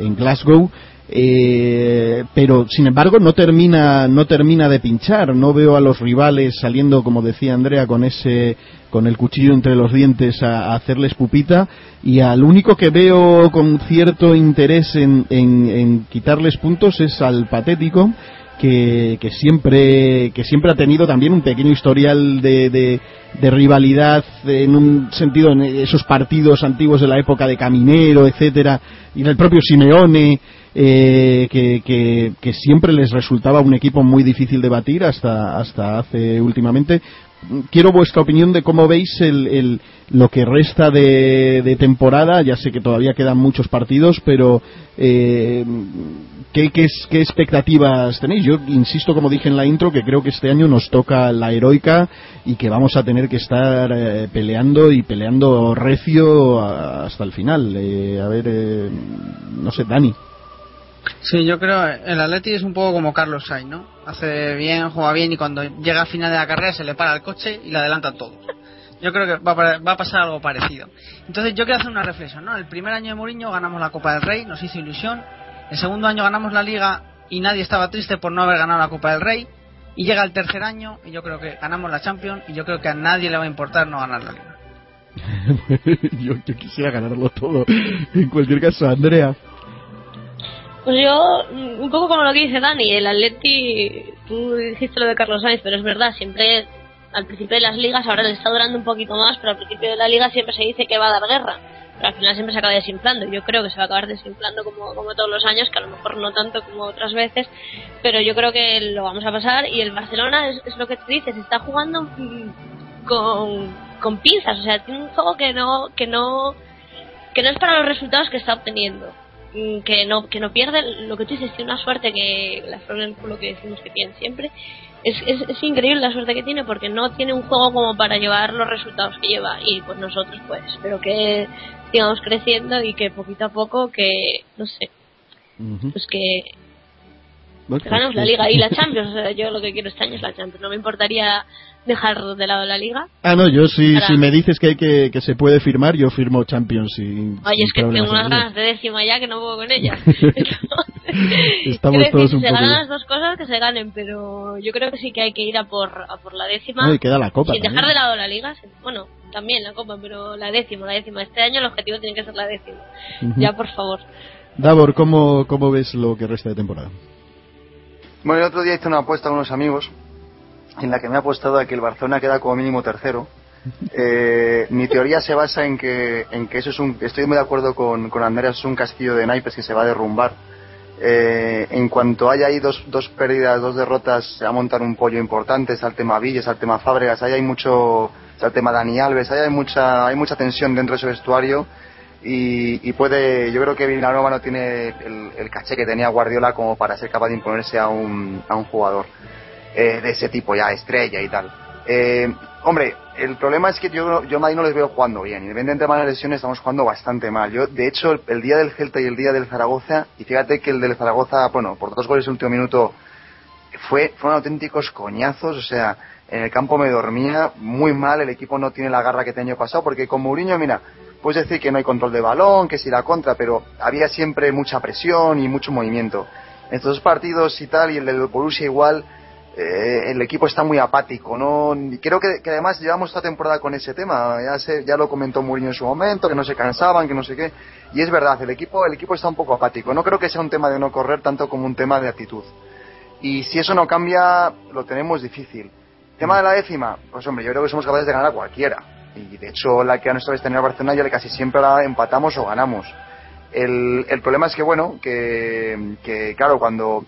en Glasgow. Eh, pero sin embargo no termina no termina de pinchar. No veo a los rivales saliendo como decía Andrea con ese con el cuchillo entre los dientes a, a hacerles pupita. Y al único que veo con cierto interés en, en, quitarles puntos es al patético que, que, siempre que siempre ha tenido también un pequeño historial de, de, de, rivalidad en un sentido en esos partidos antiguos de la época de Caminero etcétera y en el propio Simeone eh, que, siempre les resultaba un equipo muy difícil de batir hasta, hasta hace últimamente. Quiero vuestra opinión de cómo veis el, lo que resta de, temporada. Ya sé que todavía quedan muchos partidos, pero eh, ¿qué, qué, ¿qué, expectativas tenéis? Yo insisto, como dije en la intro, que creo que este año nos toca la heroica y que vamos a tener que estar eh, peleando y peleando recio hasta el final. Eh, a ver, eh, no sé, Dani. Sí, yo creo el Atleti es un poco como Carlos Sainz, ¿no? Hace bien, juega bien y cuando llega al final de la carrera se le para el coche y le adelantan todos. Yo creo que va a, va a, pasar algo parecido. Entonces yo quiero hacer una reflexión, ¿no? El primer año de Mourinho ganamos la Copa del Rey, nos hizo ilusión. El segundo año ganamos la Liga y nadie estaba triste por no haber ganado la Copa del Rey. Y llega el tercer año y yo creo que ganamos la Champions y yo creo que a nadie le va a importar no ganar la Liga. yo, yo quisiera ganarlo todo. En cualquier caso, Andrea. Pues yo, un poco como lo que dice Dani, el Atleti, tú dijiste lo de Carlos Sainz, pero es verdad, siempre al principio de las ligas, ahora le está durando un poquito más, pero al principio de la liga siempre se dice que va a dar guerra, pero al final siempre se acaba desinflando. Yo creo que se va a acabar desinflando como, como todos los años, que a lo mejor no tanto como otras veces, pero yo creo que lo vamos a pasar y el Barcelona es, es lo que tú dices, está jugando con, con pinzas, o sea, tiene un juego que no, que no, que no es para los resultados que está obteniendo que no que no pierde. Lo que tú dices tiene una suerte que la flor en el culo que decimos que tiene siempre. Es, es, es, increíble la suerte que tiene porque no tiene un juego como para llevar los resultados que lleva. Y pues nosotros pues espero que sigamos creciendo y que poquito a poco que no sé uh -huh. pues que bueno, ganamos la liga y la Champions. O sea, yo lo que quiero este año es la Champions. No me importaría dejar de lado la liga. Ah, no, yo sí, Para... si me dices que, que, que, se puede firmar, yo firmo Champions. Y, Oye, es que tengo unas ganas de décima ya que no puedo con ella. Estamos decir, todos si un se poco... ganan las dos cosas, que se ganen, pero yo creo que sí que hay que ir a por, a por la décima. No, y queda la copa. Sin también. dejar de lado la liga, bueno, también la copa, pero la décima, la décima. Este año el objetivo tiene que ser la décima. Uh -huh. Ya, por favor. Davor, ¿cómo, ¿cómo ves lo que resta de temporada? Bueno, el otro día hice una apuesta con unos amigos en la que me ha apostado a que el Barcelona queda como mínimo tercero. Eh, mi teoría se basa en que, en que eso es un. Estoy muy de acuerdo con, con Andrés, es un castillo de naipes que se va a derrumbar. Eh, en cuanto haya ahí dos, dos pérdidas, dos derrotas, se va a montar un pollo importante. Está el tema Villas, el tema Fábregas, ahí hay mucho. Está el tema Dani Alves, ahí hay mucha, hay mucha tensión dentro de ese vestuario. Y, y, puede, yo creo que Villanova no tiene el, el, caché que tenía Guardiola como para ser capaz de imponerse a un, a un jugador eh, de ese tipo ya, estrella y tal. Eh, hombre, el problema es que yo, yo a no les veo jugando bien. Independientemente de las lesiones, estamos jugando bastante mal. Yo, de hecho, el, día del Celta y el día del Zaragoza, y fíjate que el del Zaragoza, bueno, por dos goles en el último minuto, fue, fueron auténticos coñazos, o sea, en el campo me dormía muy mal, el equipo no tiene la garra que tenía año pasado, porque con Mourinho, mira, puedes decir que no hay control de balón, que si la contra, pero había siempre mucha presión y mucho movimiento. En estos partidos y tal, y el del Borussia igual, eh, el equipo está muy apático, ¿no? Creo que, además llevamos esta temporada con ese tema, ya, se, ya lo comentó Mourinho en su momento, que no se cansaban, que no sé qué, y es verdad, el equipo, el equipo está un poco apático, no creo que sea un tema de no correr tanto como un tema de actitud. Y si eso no cambia, lo tenemos difícil. Tema de la décima, pues hombre, yo creo que somos capaces de ganar a cualquiera. Y de hecho, la que a nuestra vez tenía Barcelona ya casi siempre la empatamos o ganamos. El, el problema es que, bueno, que, que claro, cuando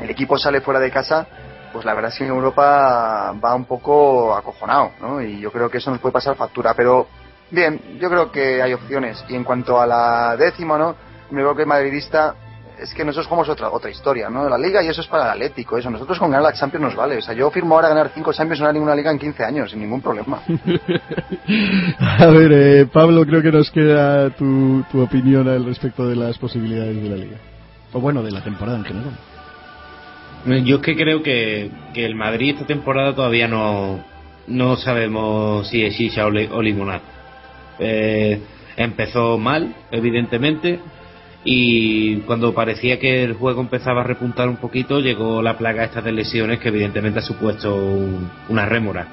el equipo sale fuera de casa, pues la verdad es que en Europa va un poco acojonado, ¿no? Y yo creo que eso nos puede pasar factura, pero bien, yo creo que hay opciones. Y en cuanto a la décima, ¿no? Me creo que madridista es que nosotros jugamos otra otra historia, ¿no? La liga y eso es para el Atlético, eso. Nosotros con ganar la Champions nos vale. O sea, yo firmo ahora ganar cinco Champions no ninguna liga en 15 años, sin ningún problema. a ver, eh, Pablo, creo que nos queda tu, tu opinión al respecto de las posibilidades de la liga. O bueno, de la temporada en general. Yo es que creo que, el Madrid esta temporada todavía no, no sabemos si es shisha o. Eh, empezó mal, evidentemente, y cuando parecía que el juego empezaba a repuntar un poquito, llegó la plaga esta de lesiones que evidentemente ha supuesto una rémora.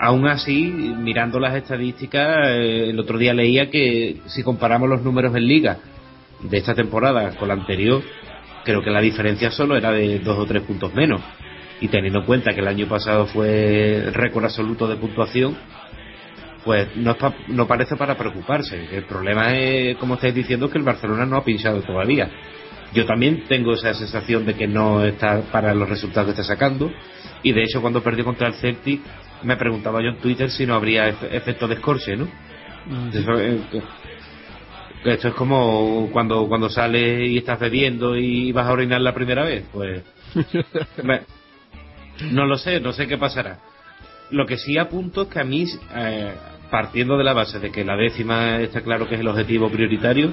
Aún así, mirando las estadísticas, eh, el otro día leía que si comparamos los números en liga de esta temporada con la anterior, creo que la diferencia solo era de dos o tres puntos menos. Y teniendo en cuenta que el año pasado fue récord absoluto de puntuación, pues no, no parece para preocuparse. El problema es, como estáis diciendo, que el Barcelona no ha pinchado todavía. Yo también tengo esa sensación de que no está para los resultados que está sacando. Y de hecho, cuando perdió contra el Celtic, me preguntaba yo en Twitter si no habría efecto de escorche, ¿no? Esto es como cuando, cuando sales y estás bebiendo y vas a orinar la primera vez. Pues. no lo sé, no sé qué pasará. Lo que sí apunto es que a mí, eh, partiendo de la base de que la décima está claro que es el objetivo prioritario,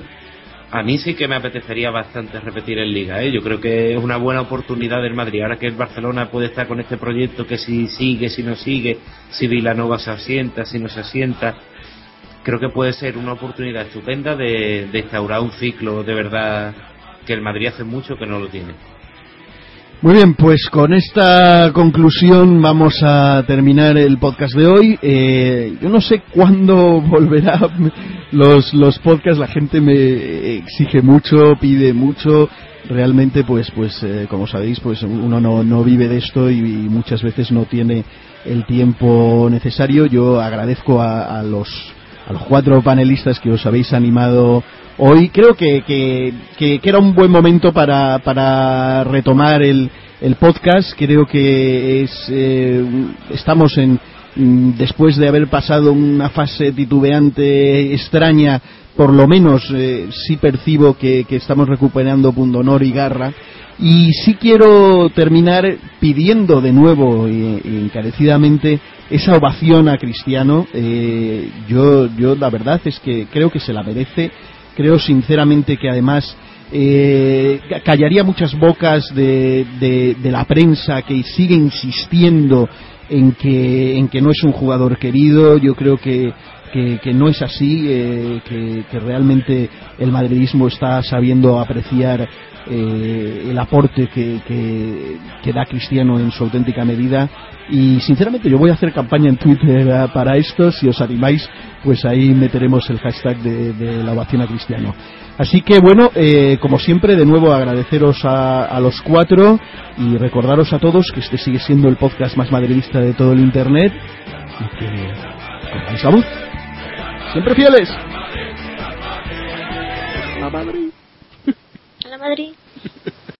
a mí sí que me apetecería bastante repetir en Liga. ¿eh? Yo creo que es una buena oportunidad del Madrid. Ahora que el Barcelona puede estar con este proyecto, que si sigue, si no sigue, si Vilanova se asienta, si no se asienta creo que puede ser una oportunidad estupenda de, de instaurar un ciclo de verdad que el Madrid hace mucho que no lo tiene. Muy bien, pues con esta conclusión vamos a terminar el podcast de hoy. Eh, yo no sé cuándo volverá los, los podcasts, la gente me exige mucho, pide mucho. Realmente, pues, pues eh, como sabéis, pues uno no, no vive de esto y, muchas veces no tiene el tiempo necesario. Yo agradezco a los a los cuatro panelistas que os habéis animado hoy. Creo que, que, era un buen momento para, para retomar el, el podcast. Creo que es, eh, estamos en, mm, después de haber pasado una fase titubeante extraña, por lo menos eh, sí percibo que, que estamos recuperando pundonor y garra. Y sí quiero terminar pidiendo de nuevo y, encarecidamente esa ovación a Cristiano. Eh, yo, yo la verdad es que creo que se la merece. Creo sinceramente que además eh, callaría muchas bocas de, de, la prensa que sigue insistiendo en que, en que no es un jugador querido. Yo creo que, que, no es así, eh, que, que, realmente el madridismo está sabiendo apreciar eh, el aporte que, que, da Cristiano en su auténtica medida. Y sinceramente yo voy a hacer campaña en Twitter eh, para esto. Si os animáis pues ahí meteremos el hashtag de, la ovación a Cristiano. Así que bueno eh, como siempre de nuevo agradeceros a, los cuatro y recordaros a todos que este sigue siendo el podcast más madridista de todo el internet. Y que salud. Siempre fieles Madrid.